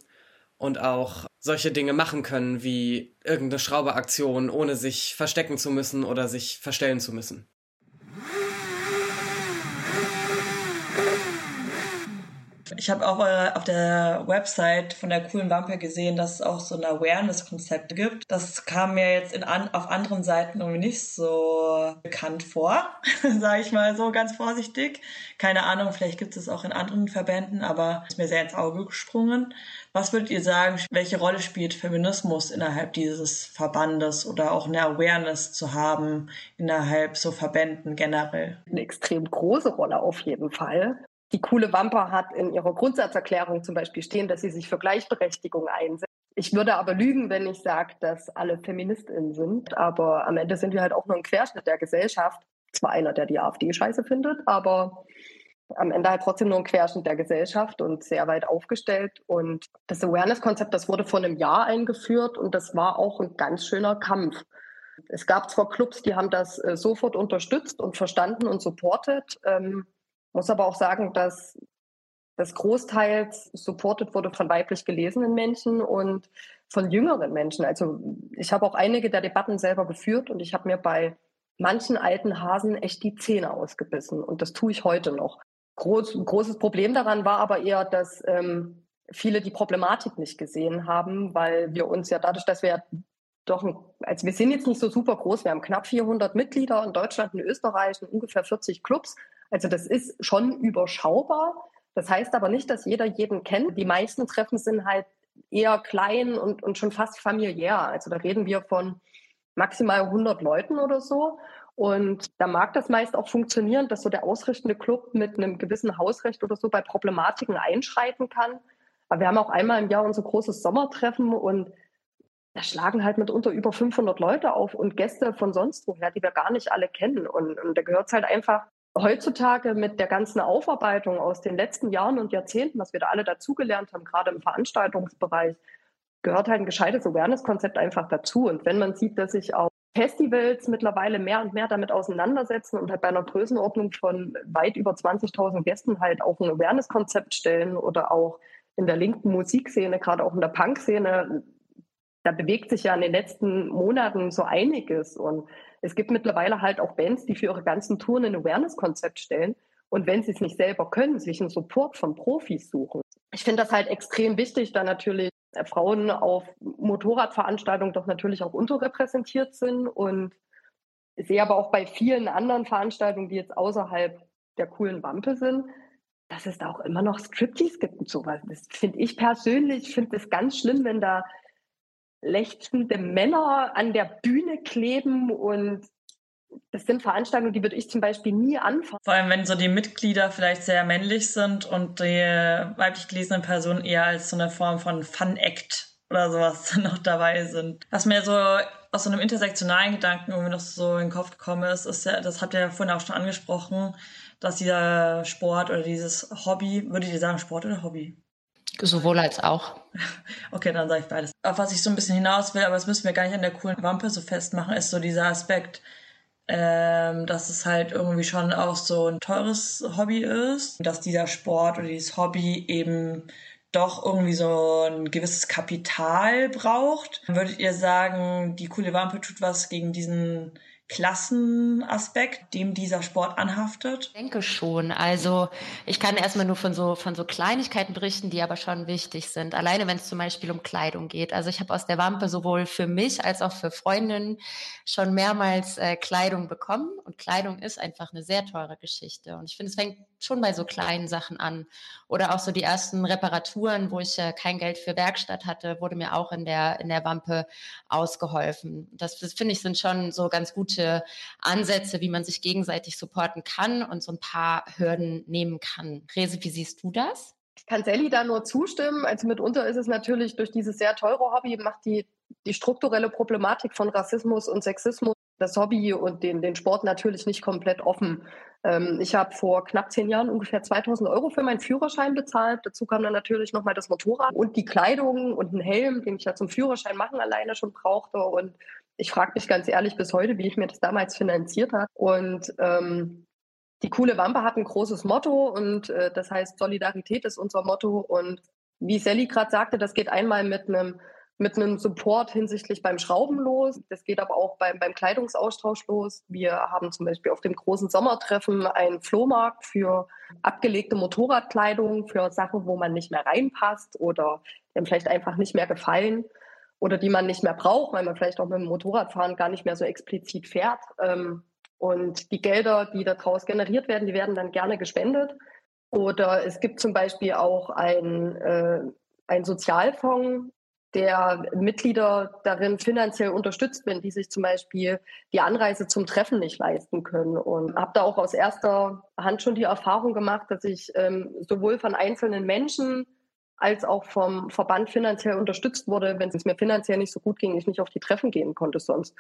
und auch solche Dinge machen können, wie irgendeine Schrauberaktion, ohne sich verstecken zu müssen oder sich verstellen zu müssen. Ich habe auch auf der Website von der coolen Wampe gesehen, dass es auch so ein Awareness-Konzept gibt. Das kam mir jetzt in an, auf anderen Seiten irgendwie nicht so bekannt vor, sage ich mal so ganz vorsichtig. Keine Ahnung, vielleicht gibt es auch in anderen Verbänden, aber ist mir sehr ins Auge gesprungen. Was würdet ihr sagen, welche Rolle spielt Feminismus innerhalb dieses Verbandes oder auch eine Awareness zu haben innerhalb so Verbänden generell? Eine extrem große Rolle auf jeden Fall. Die coole Wamper hat in ihrer Grundsatzerklärung zum Beispiel stehen, dass sie sich für Gleichberechtigung einsetzt. Ich würde aber lügen, wenn ich sage, dass alle Feministinnen sind. Aber am Ende sind wir halt auch nur ein Querschnitt der Gesellschaft. Zwar einer, der die AfD scheiße findet, aber am Ende halt trotzdem nur ein Querschnitt der Gesellschaft und sehr weit aufgestellt. Und das Awareness-Konzept, das wurde vor einem Jahr eingeführt und das war auch ein ganz schöner Kampf. Es gab zwar Clubs, die haben das äh, sofort unterstützt und verstanden und supportet. Ähm, muss aber auch sagen, dass das großteils supportet wurde von weiblich gelesenen Menschen und von jüngeren Menschen. Also ich habe auch einige der Debatten selber geführt und ich habe mir bei manchen alten Hasen echt die Zähne ausgebissen und das tue ich heute noch. Groß, großes Problem daran war aber eher, dass ähm, viele die Problematik nicht gesehen haben, weil wir uns ja dadurch, dass wir doch, also wir sind jetzt nicht so super groß, wir haben knapp 400 Mitglieder in Deutschland, in Österreich und ungefähr 40 Clubs. Also das ist schon überschaubar. Das heißt aber nicht, dass jeder jeden kennt. Die meisten Treffen sind halt eher klein und, und schon fast familiär. Also da reden wir von maximal 100 Leuten oder so. Und da mag das meist auch funktionieren, dass so der ausrichtende Club mit einem gewissen Hausrecht oder so bei Problematiken einschreiten kann. Aber wir haben auch einmal im Jahr unser großes Sommertreffen und da schlagen halt mitunter über 500 Leute auf und Gäste von sonst woher, die wir gar nicht alle kennen. Und, und da gehört es halt einfach heutzutage mit der ganzen Aufarbeitung aus den letzten Jahren und Jahrzehnten, was wir da alle dazugelernt haben, gerade im Veranstaltungsbereich, gehört halt ein gescheites Awareness-Konzept einfach dazu. Und wenn man sieht, dass sich auch Festivals mittlerweile mehr und mehr damit auseinandersetzen und halt bei einer Größenordnung von weit über 20.000 Gästen halt auch ein Awareness-Konzept stellen oder auch in der linken Musikszene, gerade auch in der Punk-Szene, da bewegt sich ja in den letzten Monaten so einiges. Und es gibt mittlerweile halt auch Bands, die für ihre ganzen Touren ein Awareness-Konzept stellen. Und wenn sie es nicht selber können, sich einen Support von Profis suchen. Ich finde das halt extrem wichtig, da natürlich Frauen auf Motorradveranstaltungen doch natürlich auch unterrepräsentiert sind. Und sehe aber auch bei vielen anderen Veranstaltungen, die jetzt außerhalb der coolen Wampe sind, dass es da auch immer noch Striptease gibt und sowas. Das finde ich persönlich, finde es ganz schlimm, wenn da lechzende Männer an der Bühne kleben und das sind Veranstaltungen, die würde ich zum Beispiel nie anfangen. Vor allem, wenn so die Mitglieder vielleicht sehr männlich sind und die weiblich gelesenen Personen eher als so eine Form von Fun-Act oder sowas noch dabei sind. Was mir so aus so einem intersektionalen Gedanken irgendwie noch so in den Kopf gekommen ist, ist ja, das habt ihr ja vorhin auch schon angesprochen, dass dieser Sport oder dieses Hobby, würdet ihr sagen Sport oder Hobby? Sowohl als auch. Okay, dann sage ich beides. Auf was ich so ein bisschen hinaus will, aber das müssen wir gar nicht an der coolen Wampe so festmachen, ist so dieser Aspekt, ähm, dass es halt irgendwie schon auch so ein teures Hobby ist, dass dieser Sport oder dieses Hobby eben doch irgendwie so ein gewisses Kapital braucht. Würdet ihr sagen, die coole Wampe tut was gegen diesen Klassenaspekt, dem dieser Sport anhaftet? Ich denke schon. Also ich kann erstmal nur von so, von so Kleinigkeiten berichten, die aber schon wichtig sind. Alleine wenn es zum Beispiel um Kleidung geht. Also ich habe aus der Wampe sowohl für mich als auch für Freundinnen schon mehrmals äh, Kleidung bekommen. Und Kleidung ist einfach eine sehr teure Geschichte. Und ich finde, es fängt schon bei so kleinen Sachen an. Oder auch so die ersten Reparaturen, wo ich äh, kein Geld für Werkstatt hatte, wurde mir auch in der, in der Wampe ausgeholfen. Das, das finde ich sind schon so ganz gute Ansätze, wie man sich gegenseitig supporten kann und so ein paar Hürden nehmen kann. Rese, wie siehst du das? Ich kann Sally da nur zustimmen. Also mitunter ist es natürlich durch dieses sehr teure Hobby, macht die, die strukturelle Problematik von Rassismus und Sexismus das Hobby und den, den Sport natürlich nicht komplett offen. Ähm, ich habe vor knapp zehn Jahren ungefähr 2000 Euro für meinen Führerschein bezahlt. Dazu kam dann natürlich nochmal das Motorrad und die Kleidung und ein Helm, den ich ja zum Führerschein machen alleine schon brauchte. Und ich frage mich ganz ehrlich bis heute, wie ich mir das damals finanziert habe. Und ähm, die coole Wampe hat ein großes Motto und äh, das heißt Solidarität ist unser Motto. Und wie Sally gerade sagte, das geht einmal mit einem mit einem Support hinsichtlich beim Schrauben los. Das geht aber auch beim, beim Kleidungsaustausch los. Wir haben zum Beispiel auf dem großen Sommertreffen einen Flohmarkt für abgelegte Motorradkleidung, für Sachen, wo man nicht mehr reinpasst oder dem vielleicht einfach nicht mehr gefallen oder die man nicht mehr braucht, weil man vielleicht auch mit dem Motorradfahren gar nicht mehr so explizit fährt. Ähm, und die Gelder, die daraus generiert werden, die werden dann gerne gespendet. Oder es gibt zum Beispiel auch ein, äh, Sozialfonds, der Mitglieder darin finanziell unterstützt, wenn die sich zum Beispiel die Anreise zum Treffen nicht leisten können. Und habe da auch aus erster Hand schon die Erfahrung gemacht, dass ich ähm, sowohl von einzelnen Menschen als auch vom Verband finanziell unterstützt wurde, wenn es mir finanziell nicht so gut ging, ich nicht auf die Treffen gehen konnte sonst.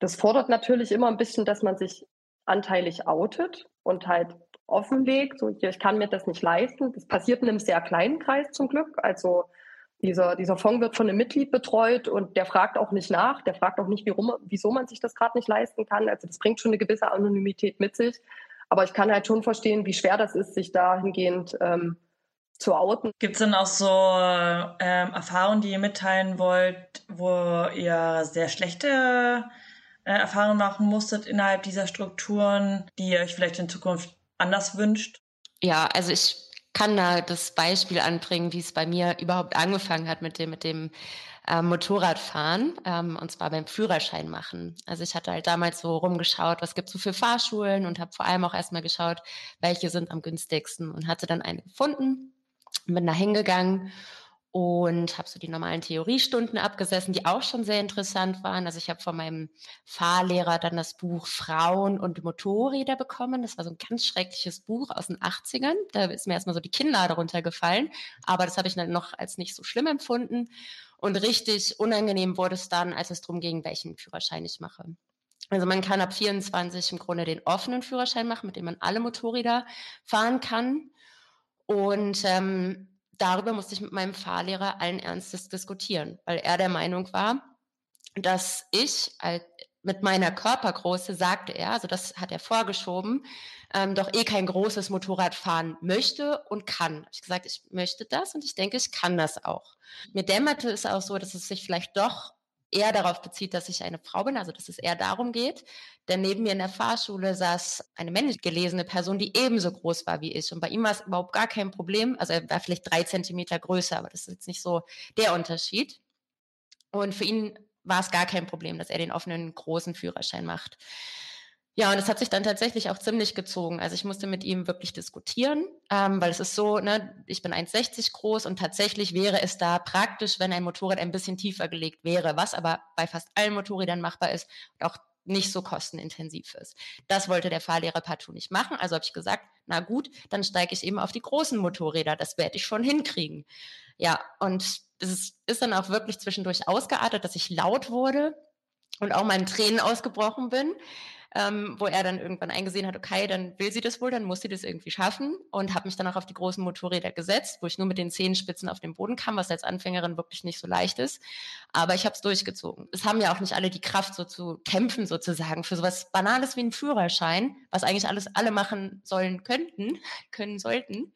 Das fordert natürlich immer ein bisschen, dass man sich anteilig outet und halt offenlegt, so ich kann mir das nicht leisten. Das passiert in einem sehr kleinen Kreis zum Glück. Also dieser, dieser Fonds wird von einem Mitglied betreut und der fragt auch nicht nach, der fragt auch nicht, warum, wieso man sich das gerade nicht leisten kann. Also das bringt schon eine gewisse Anonymität mit sich. Aber ich kann halt schon verstehen, wie schwer das ist, sich dahingehend ähm, zu outen. Gibt es denn auch so ähm, Erfahrungen, die ihr mitteilen wollt, wo ihr sehr schlechte äh, Erfahrungen machen musstet innerhalb dieser Strukturen, die ihr euch vielleicht in Zukunft anders wünscht? Ja, also ich kann da das Beispiel anbringen, wie es bei mir überhaupt angefangen hat mit dem, mit dem äh, Motorradfahren, ähm, und zwar beim Führerschein machen. Also ich hatte halt damals so rumgeschaut, was gibt's so für Fahrschulen und habe vor allem auch erstmal geschaut, welche sind am günstigsten und hatte dann eine gefunden, bin da hingegangen und habe so die normalen Theoriestunden abgesessen, die auch schon sehr interessant waren. Also ich habe von meinem Fahrlehrer dann das Buch Frauen und Motorräder bekommen. Das war so ein ganz schreckliches Buch aus den 80ern. Da ist mir erstmal so die Kinnlade runtergefallen, aber das habe ich dann noch als nicht so schlimm empfunden. Und richtig unangenehm wurde es dann, als es darum ging, welchen Führerschein ich mache. Also man kann ab 24 im Grunde den offenen Führerschein machen, mit dem man alle Motorräder fahren kann. Und ähm, darüber musste ich mit meinem Fahrlehrer allen Ernstes diskutieren, weil er der Meinung war, dass ich als, mit meiner Körpergröße, sagte er, also das hat er vorgeschoben, ähm, doch eh kein großes Motorrad fahren möchte und kann. Ich gesagt, ich möchte das und ich denke, ich kann das auch. Mir dämmerte es auch so, dass es sich vielleicht doch eher darauf bezieht, dass ich eine Frau bin, also dass es eher darum geht. Denn neben mir in der Fahrschule saß eine männlich gelesene Person, die ebenso groß war wie ich. Und bei ihm war es überhaupt gar kein Problem. Also er war vielleicht drei Zentimeter größer, aber das ist jetzt nicht so der Unterschied. Und für ihn war es gar kein Problem, dass er den offenen großen Führerschein macht. Ja, und es hat sich dann tatsächlich auch ziemlich gezogen. Also ich musste mit ihm wirklich diskutieren, ähm, weil es ist so, ne, ich bin 1,60 groß und tatsächlich wäre es da praktisch, wenn ein Motorrad ein bisschen tiefer gelegt wäre, was aber bei fast allen Motorrädern machbar ist und auch nicht so kostenintensiv ist. Das wollte der Fahrlehrer partout nicht machen. Also habe ich gesagt, na gut, dann steige ich eben auf die großen Motorräder. Das werde ich schon hinkriegen. Ja, und es ist, dann auch wirklich zwischendurch ausgeartet, dass ich laut wurde und auch in Tränen ausgebrochen bin ähm, wo er dann irgendwann eingesehen hat, okay, dann will sie das wohl, dann muss sie das irgendwie schaffen und habe mich dann auch auf die großen Motorräder gesetzt, wo ich nur mit den Zehenspitzen auf den Boden kam, was als Anfängerin wirklich nicht so leicht ist. Aber ich habe es durchgezogen. Es haben ja auch nicht alle die Kraft, so zu kämpfen sozusagen für sowas Banales wie einen Führerschein, was eigentlich alles alle machen sollen könnten, können sollten.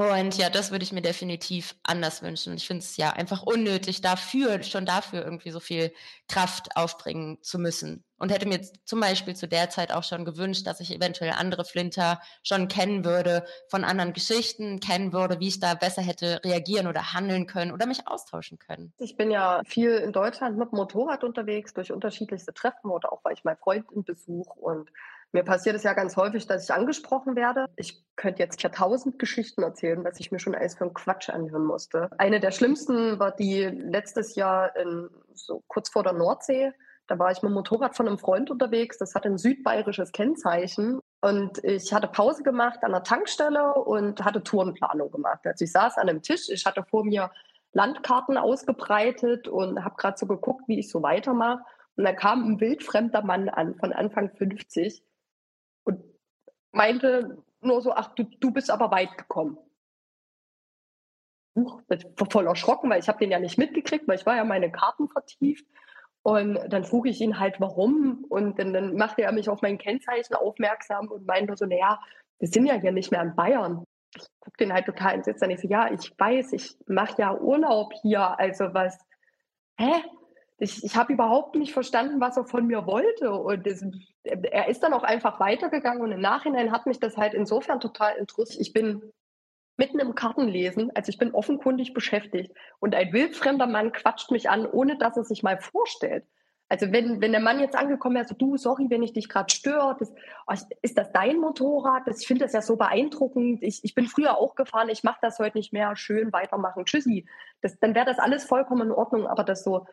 Und ja, das würde ich mir definitiv anders wünschen. Ich finde es ja einfach unnötig, dafür, schon dafür irgendwie so viel Kraft aufbringen zu müssen. Und hätte mir zum Beispiel zu der Zeit auch schon gewünscht, dass ich eventuell andere Flinter schon kennen würde, von anderen Geschichten kennen würde, wie ich da besser hätte reagieren oder handeln können oder mich austauschen können. Ich bin ja viel in Deutschland mit dem Motorrad unterwegs, durch unterschiedlichste Treffen oder auch weil ich meinen Freund in Besuch und mir passiert es ja ganz häufig, dass ich angesprochen werde. Ich könnte jetzt hier tausend Geschichten erzählen, was ich mir schon alles für einen Quatsch anhören musste. Eine der schlimmsten war die letztes Jahr in, so kurz vor der Nordsee. Da war ich mit dem Motorrad von einem Freund unterwegs. Das hat ein südbayerisches Kennzeichen. Und ich hatte Pause gemacht an der Tankstelle und hatte Tourenplanung gemacht. Also ich saß an einem Tisch. Ich hatte vor mir Landkarten ausgebreitet und habe gerade so geguckt, wie ich so weitermache. Und da kam ein wildfremder Mann an, von Anfang 50, und meinte nur so, ach, du, du bist aber weit gekommen. Huch, voll erschrocken, weil ich habe den ja nicht mitgekriegt, weil ich war ja meine Karten vertieft. Und dann frug ich ihn halt, warum. Und dann, dann machte er mich auf mein Kennzeichen aufmerksam und meinte so, naja, wir sind ja hier nicht mehr in Bayern. Ich guck den halt total entsetzt an. Ich so, ja, ich weiß, ich mache ja Urlaub hier. Also was, hä? Ich, ich habe überhaupt nicht verstanden, was er von mir wollte. Und das, er ist dann auch einfach weitergegangen und im Nachhinein hat mich das halt insofern total interessiert. Ich bin mitten im Kartenlesen, also ich bin offenkundig beschäftigt und ein wildfremder Mann quatscht mich an, ohne dass er sich mal vorstellt. Also wenn, wenn der Mann jetzt angekommen wäre, so du, sorry, wenn ich dich gerade störe, das, oh, ist das dein Motorrad? Das, ich finde das ja so beeindruckend. Ich, ich bin früher auch gefahren, ich mache das heute nicht mehr. Schön weitermachen, tschüssi. Das, dann wäre das alles vollkommen in Ordnung, aber das so,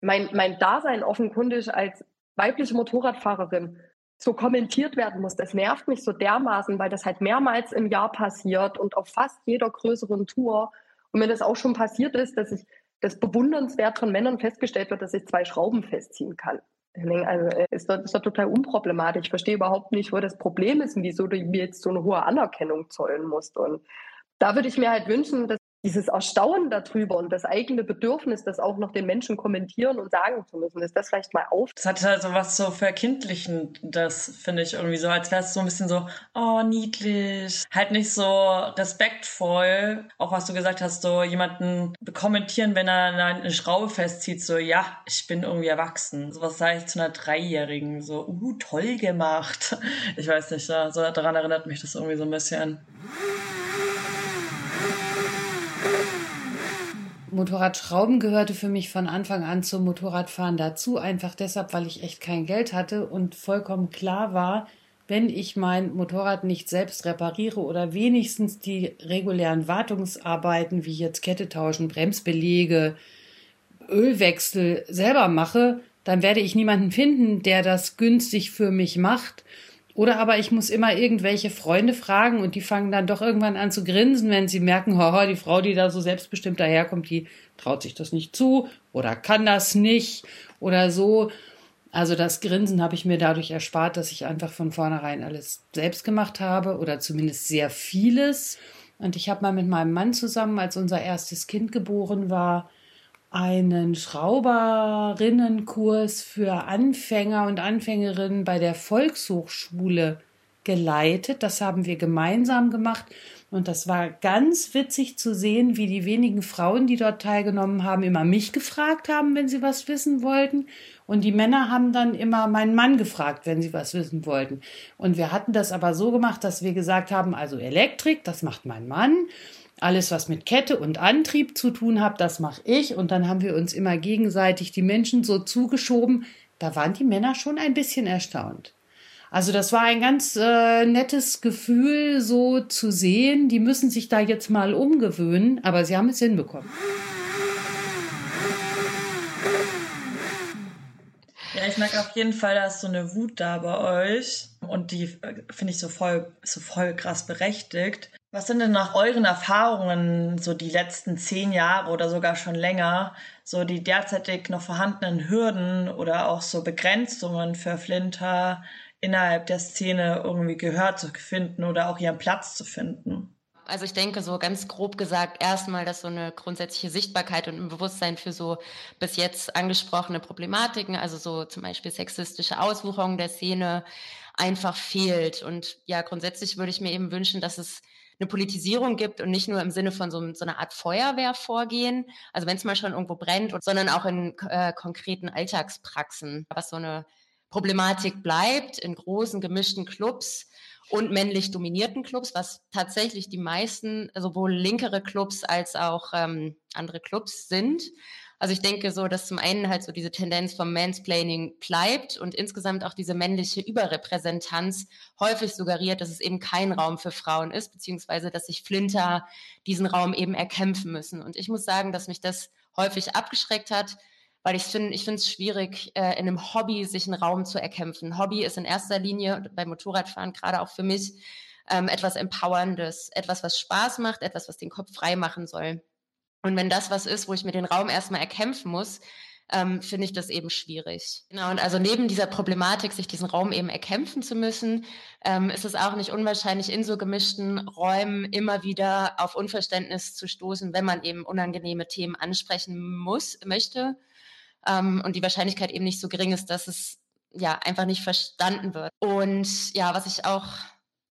mein, mein Dasein offenkundig als weibliche Motorradfahrerin so kommentiert werden muss, das nervt mich so dermaßen, weil das halt mehrmals im Jahr passiert und auf fast jeder größeren Tour. Und wenn das auch schon passiert ist, dass ich das bewundernswert von Männern festgestellt wird, dass ich zwei Schrauben festziehen kann. Also äh, ist das, ist das total unproblematisch. Ich verstehe überhaupt nicht, wo das Problem ist und wieso du mir jetzt so eine hohe Anerkennung zollen musst. Und da würde ich mir halt wünschen, dass dieses Erstaunen darüber und das eigene Bedürfnis, das auch noch den Menschen kommentieren und sagen zu müssen, ist das vielleicht mal auf. Das hat halt so was so Verkindlichen, das finde ich irgendwie so, als wäre es so ein bisschen so, oh, niedlich. Halt nicht so respektvoll. Auch was du gesagt hast, so jemanden kommentieren, wenn er eine Schraube festzieht, so, ja, ich bin irgendwie erwachsen. So was sage ich zu einer Dreijährigen, so, uh, toll gemacht. Ich weiß nicht, so daran erinnert mich das irgendwie so ein bisschen. Motorradschrauben gehörte für mich von Anfang an zum Motorradfahren dazu, einfach deshalb, weil ich echt kein Geld hatte und vollkommen klar war, wenn ich mein Motorrad nicht selbst repariere oder wenigstens die regulären Wartungsarbeiten wie jetzt Kette tauschen, Bremsbelege, Ölwechsel selber mache, dann werde ich niemanden finden, der das günstig für mich macht oder aber ich muss immer irgendwelche Freunde fragen und die fangen dann doch irgendwann an zu grinsen, wenn sie merken, haha, die Frau, die da so selbstbestimmt daherkommt, die traut sich das nicht zu oder kann das nicht oder so. Also das Grinsen habe ich mir dadurch erspart, dass ich einfach von vornherein alles selbst gemacht habe oder zumindest sehr vieles. Und ich habe mal mit meinem Mann zusammen, als unser erstes Kind geboren war, einen Schrauberrinnenkurs für Anfänger und Anfängerinnen bei der Volkshochschule geleitet. Das haben wir gemeinsam gemacht. Und das war ganz witzig zu sehen, wie die wenigen Frauen, die dort teilgenommen haben, immer mich gefragt haben, wenn sie was wissen wollten. Und die Männer haben dann immer meinen Mann gefragt, wenn sie was wissen wollten. Und wir hatten das aber so gemacht, dass wir gesagt haben, also Elektrik, das macht mein Mann. Alles, was mit Kette und Antrieb zu tun hat, das mache ich. Und dann haben wir uns immer gegenseitig die Menschen so zugeschoben. Da waren die Männer schon ein bisschen erstaunt. Also das war ein ganz äh, nettes Gefühl, so zu sehen. Die müssen sich da jetzt mal umgewöhnen, aber sie haben es hinbekommen. Ja, ich merke auf jeden Fall, da ist so eine Wut da bei euch und die äh, finde ich so voll, so voll krass berechtigt. Was sind denn nach euren Erfahrungen so die letzten zehn Jahre oder sogar schon länger so die derzeitig noch vorhandenen Hürden oder auch so Begrenzungen für Flinter innerhalb der Szene irgendwie Gehör zu finden oder auch ihren Platz zu finden? Also ich denke so ganz grob gesagt erstmal, dass so eine grundsätzliche Sichtbarkeit und ein Bewusstsein für so bis jetzt angesprochene Problematiken, also so zum Beispiel sexistische Auswucherung der Szene einfach fehlt. Und ja, grundsätzlich würde ich mir eben wünschen, dass es eine Politisierung gibt und nicht nur im Sinne von so, so einer Art Feuerwehrvorgehen, also wenn es mal schon irgendwo brennt, sondern auch in äh, konkreten Alltagspraxen, was so eine Problematik bleibt in großen gemischten Clubs und männlich dominierten Clubs, was tatsächlich die meisten, sowohl linkere Clubs als auch ähm, andere Clubs sind. Also ich denke so, dass zum einen halt so diese Tendenz vom Mansplaining bleibt und insgesamt auch diese männliche Überrepräsentanz häufig suggeriert, dass es eben kein Raum für Frauen ist, beziehungsweise dass sich Flinter diesen Raum eben erkämpfen müssen. Und ich muss sagen, dass mich das häufig abgeschreckt hat, weil ich finde, ich finde es schwierig, äh, in einem Hobby sich einen Raum zu erkämpfen. Hobby ist in erster Linie beim Motorradfahren gerade auch für mich ähm, etwas Empowerndes, etwas, was Spaß macht, etwas, was den Kopf frei machen soll. Und wenn das was ist, wo ich mir den Raum erstmal erkämpfen muss, ähm, finde ich das eben schwierig. Genau, und also neben dieser Problematik, sich diesen Raum eben erkämpfen zu müssen, ähm, ist es auch nicht unwahrscheinlich, in so gemischten Räumen immer wieder auf Unverständnis zu stoßen, wenn man eben unangenehme Themen ansprechen muss, möchte ähm, und die Wahrscheinlichkeit eben nicht so gering ist, dass es ja einfach nicht verstanden wird. Und ja, was ich auch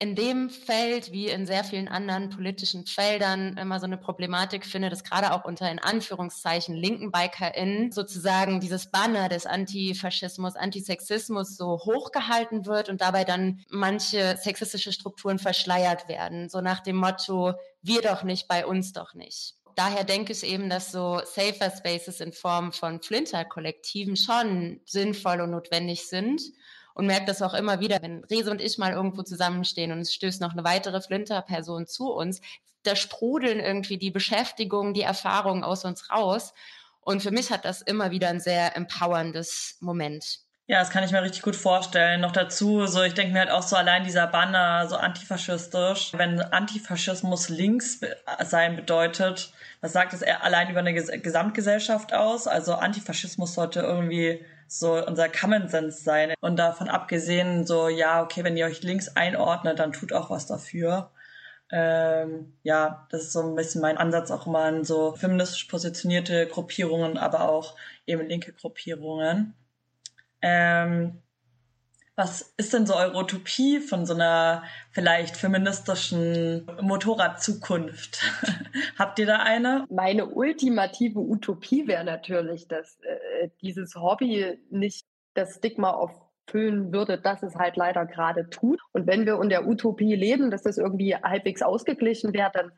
in dem Feld wie in sehr vielen anderen politischen Feldern immer so eine Problematik finde, dass gerade auch unter in Anführungszeichen linken BikerInnen sozusagen dieses Banner des Antifaschismus, Antisexismus so hochgehalten wird und dabei dann manche sexistische Strukturen verschleiert werden. So nach dem Motto, wir doch nicht, bei uns doch nicht daher denke ich eben, dass so Safer Spaces in Form von Flinter-Kollektiven schon sinnvoll und notwendig sind. Und merke das auch immer wieder, wenn Rese und ich mal irgendwo zusammenstehen und es stößt noch eine weitere Flinter-Person zu uns, da sprudeln irgendwie die Beschäftigungen, die Erfahrungen aus uns raus. Und für mich hat das immer wieder ein sehr empowerndes Moment. Ja, das kann ich mir richtig gut vorstellen. Noch dazu, so ich denke mir halt auch so allein dieser Banner, so antifaschistisch. Wenn Antifaschismus links sein bedeutet, was sagt es allein über eine Gesamtgesellschaft aus? Also Antifaschismus sollte irgendwie so unser Common Sense sein. Und davon abgesehen, so, ja, okay, wenn ihr euch links einordnet, dann tut auch was dafür. Ähm, ja, das ist so ein bisschen mein Ansatz auch immer an so feministisch positionierte Gruppierungen, aber auch eben linke Gruppierungen. Ähm, was ist denn so eure Utopie von so einer vielleicht feministischen Motorradzukunft? Habt ihr da eine? Meine ultimative Utopie wäre natürlich, dass äh, dieses Hobby nicht das Stigma auffüllen würde, dass es halt leider gerade tut. Und wenn wir in der Utopie leben, dass das irgendwie halbwegs ausgeglichen wäre, dann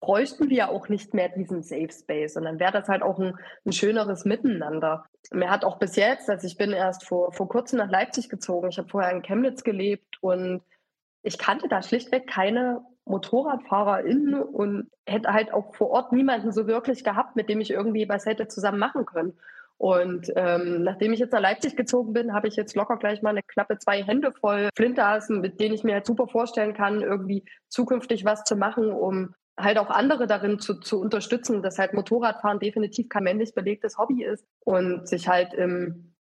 bräuchten wir auch nicht mehr diesen Safe Space, sondern wäre das halt auch ein, ein, schöneres Miteinander. Mir hat auch bis jetzt, also ich bin erst vor, vor kurzem nach Leipzig gezogen, ich habe vorher in Chemnitz gelebt und ich kannte da schlichtweg keine MotorradfahrerInnen und hätte halt auch vor Ort niemanden so wirklich gehabt, mit dem ich irgendwie was hätte zusammen machen können. Und ähm, nachdem ich jetzt nach Leipzig gezogen bin, habe ich jetzt locker gleich mal eine knappe zwei Hände voll Flinterhasen, mit denen ich mir halt super vorstellen kann, irgendwie zukünftig was zu machen, um halt auch andere darin zu, zu unterstützen, dass halt Motorradfahren definitiv kein männlich belegtes Hobby ist und sich halt im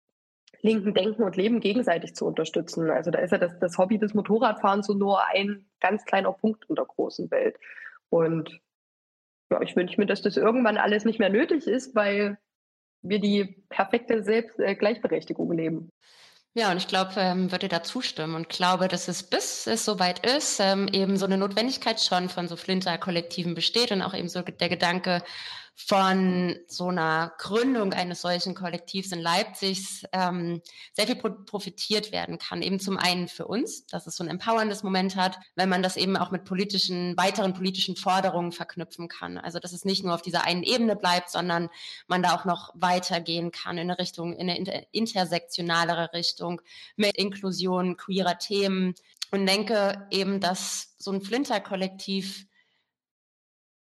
linken Denken und Leben gegenseitig zu unterstützen. Also da ist ja das, das Hobby des Motorradfahrens so nur ein ganz kleiner Punkt in der großen Welt. Und ja, ich wünsche mir, dass das irgendwann alles nicht mehr nötig ist, weil wir die perfekte Selbst äh, Gleichberechtigung leben. Ja, und ich glaube, ähm, würde da zustimmen und glaube, dass es bis es soweit ist, ähm, eben so eine Notwendigkeit schon von so Flinter-Kollektiven besteht und auch eben so der Gedanke, von so einer Gründung eines solchen Kollektivs in Leipzig ähm, sehr viel profitiert werden kann. Eben zum einen für uns, dass es so ein empowerndes Moment hat, wenn man das eben auch mit politischen, weiteren politischen Forderungen verknüpfen kann. Also dass es nicht nur auf dieser einen Ebene bleibt, sondern man da auch noch weitergehen kann in eine Richtung, in eine intersektionalere Richtung mit Inklusion queerer Themen. Und denke eben, dass so ein Flinter-Kollektiv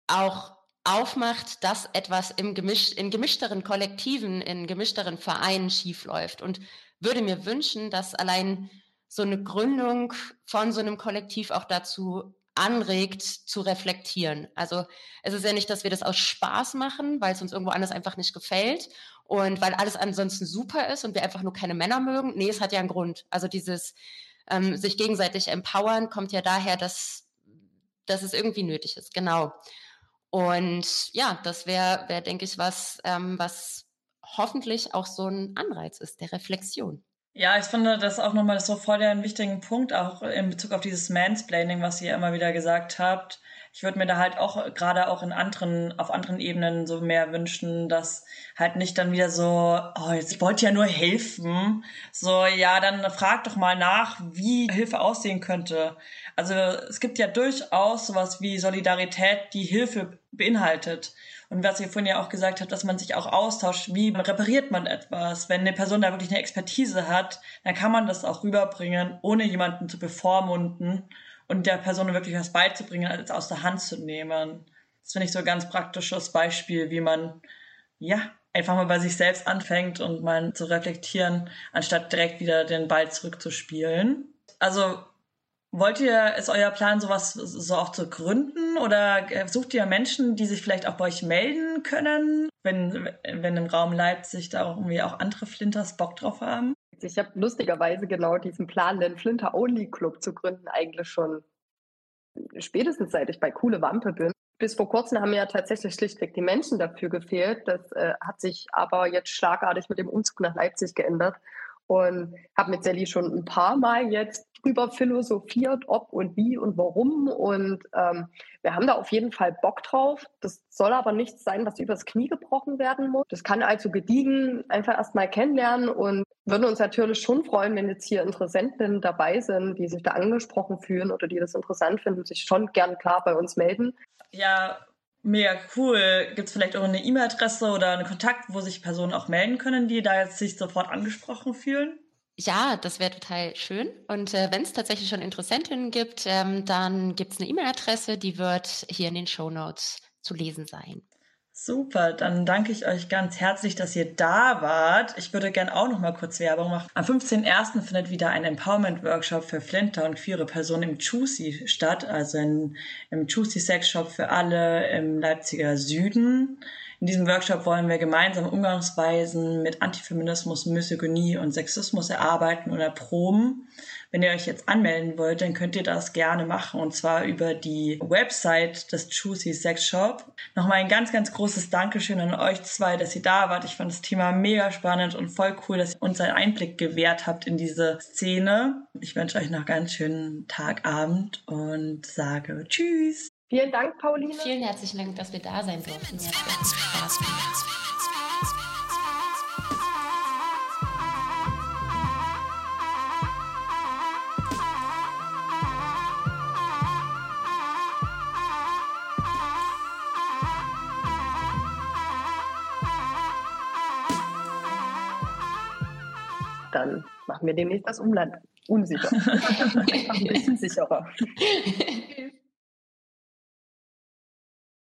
auch aufmacht, dass etwas im Gemisch, in gemischteren Kollektiven, in gemischteren Vereinen schiefläuft. Und würde mir wünschen, dass allein so eine Gründung von so einem Kollektiv auch dazu anregt, zu reflektieren. Also es ist ja nicht, dass wir das aus Spaß machen, weil es uns irgendwo anders einfach nicht gefällt und weil alles ansonsten super ist und wir einfach nur keine Männer mögen. Nee, es hat ja einen Grund. Also dieses ähm, sich gegenseitig empowern kommt ja daher, dass, dass es irgendwie nötig ist. Genau. Und ja, das wäre, wär, denke ich, was, ähm, was hoffentlich auch so ein Anreiz ist, der Reflexion. Ja, ich finde das auch nochmal so voll der wichtigen Punkt, auch in Bezug auf dieses Mansplaining, was ihr immer wieder gesagt habt. Ich würde mir da halt auch gerade auch in anderen, auf anderen Ebenen so mehr wünschen, dass halt nicht dann wieder so, oh, jetzt ich wollte ja nur helfen. So, ja, dann frag doch mal nach, wie Hilfe aussehen könnte. Also es gibt ja durchaus sowas wie Solidarität, die Hilfe beinhaltet. Und was ihr vorhin ja auch gesagt habt, dass man sich auch austauscht, wie repariert man etwas? Wenn eine Person da wirklich eine Expertise hat, dann kann man das auch rüberbringen, ohne jemanden zu bevormunden und der Person wirklich was beizubringen, als aus der Hand zu nehmen. Das finde ich so ein ganz praktisches Beispiel, wie man, ja, einfach mal bei sich selbst anfängt und mal zu reflektieren, anstatt direkt wieder den Ball zurückzuspielen. Also Wollt ihr, ist euer Plan, sowas so auch zu gründen oder sucht ihr Menschen, die sich vielleicht auch bei euch melden können, wenn, wenn im Raum Leipzig da auch irgendwie auch andere Flinters Bock drauf haben? Ich habe lustigerweise genau diesen Plan, den Flinter Only Club zu gründen, eigentlich schon spätestens seit ich bei Coole Wampe bin. Bis vor kurzem haben mir ja tatsächlich schlichtweg die Menschen dafür gefehlt. Das äh, hat sich aber jetzt schlagartig mit dem Umzug nach Leipzig geändert und habe mit Sally schon ein paar Mal jetzt drüber philosophiert, ob und wie und warum. Und ähm, wir haben da auf jeden Fall Bock drauf. Das soll aber nichts sein, was übers Knie gebrochen werden muss. Das kann also gediegen einfach erstmal kennenlernen und würden uns natürlich schon freuen, wenn jetzt hier Interessenten dabei sind, die sich da angesprochen fühlen oder die das interessant finden, sich schon gern klar bei uns melden. Ja, Mega cool. Gibt es vielleicht auch eine E-Mail-Adresse oder einen Kontakt, wo sich Personen auch melden können, die da jetzt sich sofort angesprochen fühlen? Ja, das wäre total schön. Und äh, wenn es tatsächlich schon Interessentinnen gibt, ähm, dann gibt es eine E-Mail-Adresse, die wird hier in den Show Notes zu lesen sein. Super, dann danke ich euch ganz herzlich, dass ihr da wart. Ich würde gerne auch noch mal kurz Werbung machen. Am 15.01. findet wieder ein Empowerment-Workshop für Flinter und queere Personen im Juicy statt, also in, im Juicy Sex Shop für alle im Leipziger Süden. In diesem Workshop wollen wir gemeinsam Umgangsweisen mit Antifeminismus, Misogynie und Sexismus erarbeiten und erproben. Wenn ihr euch jetzt anmelden wollt, dann könnt ihr das gerne machen und zwar über die Website des Juicy Sex Shop. Nochmal ein ganz, ganz großes Dankeschön an euch zwei, dass ihr da wart. Ich fand das Thema mega spannend und voll cool, dass ihr uns einen Einblick gewährt habt in diese Szene. Ich wünsche euch noch ganz schönen Tag, Abend und sage Tschüss. Vielen Dank, Pauline. Vielen herzlichen Dank, dass wir da sein durften. Spaß. Dann machen wir demnächst das Umland unsicher. Ein bisschen sicherer.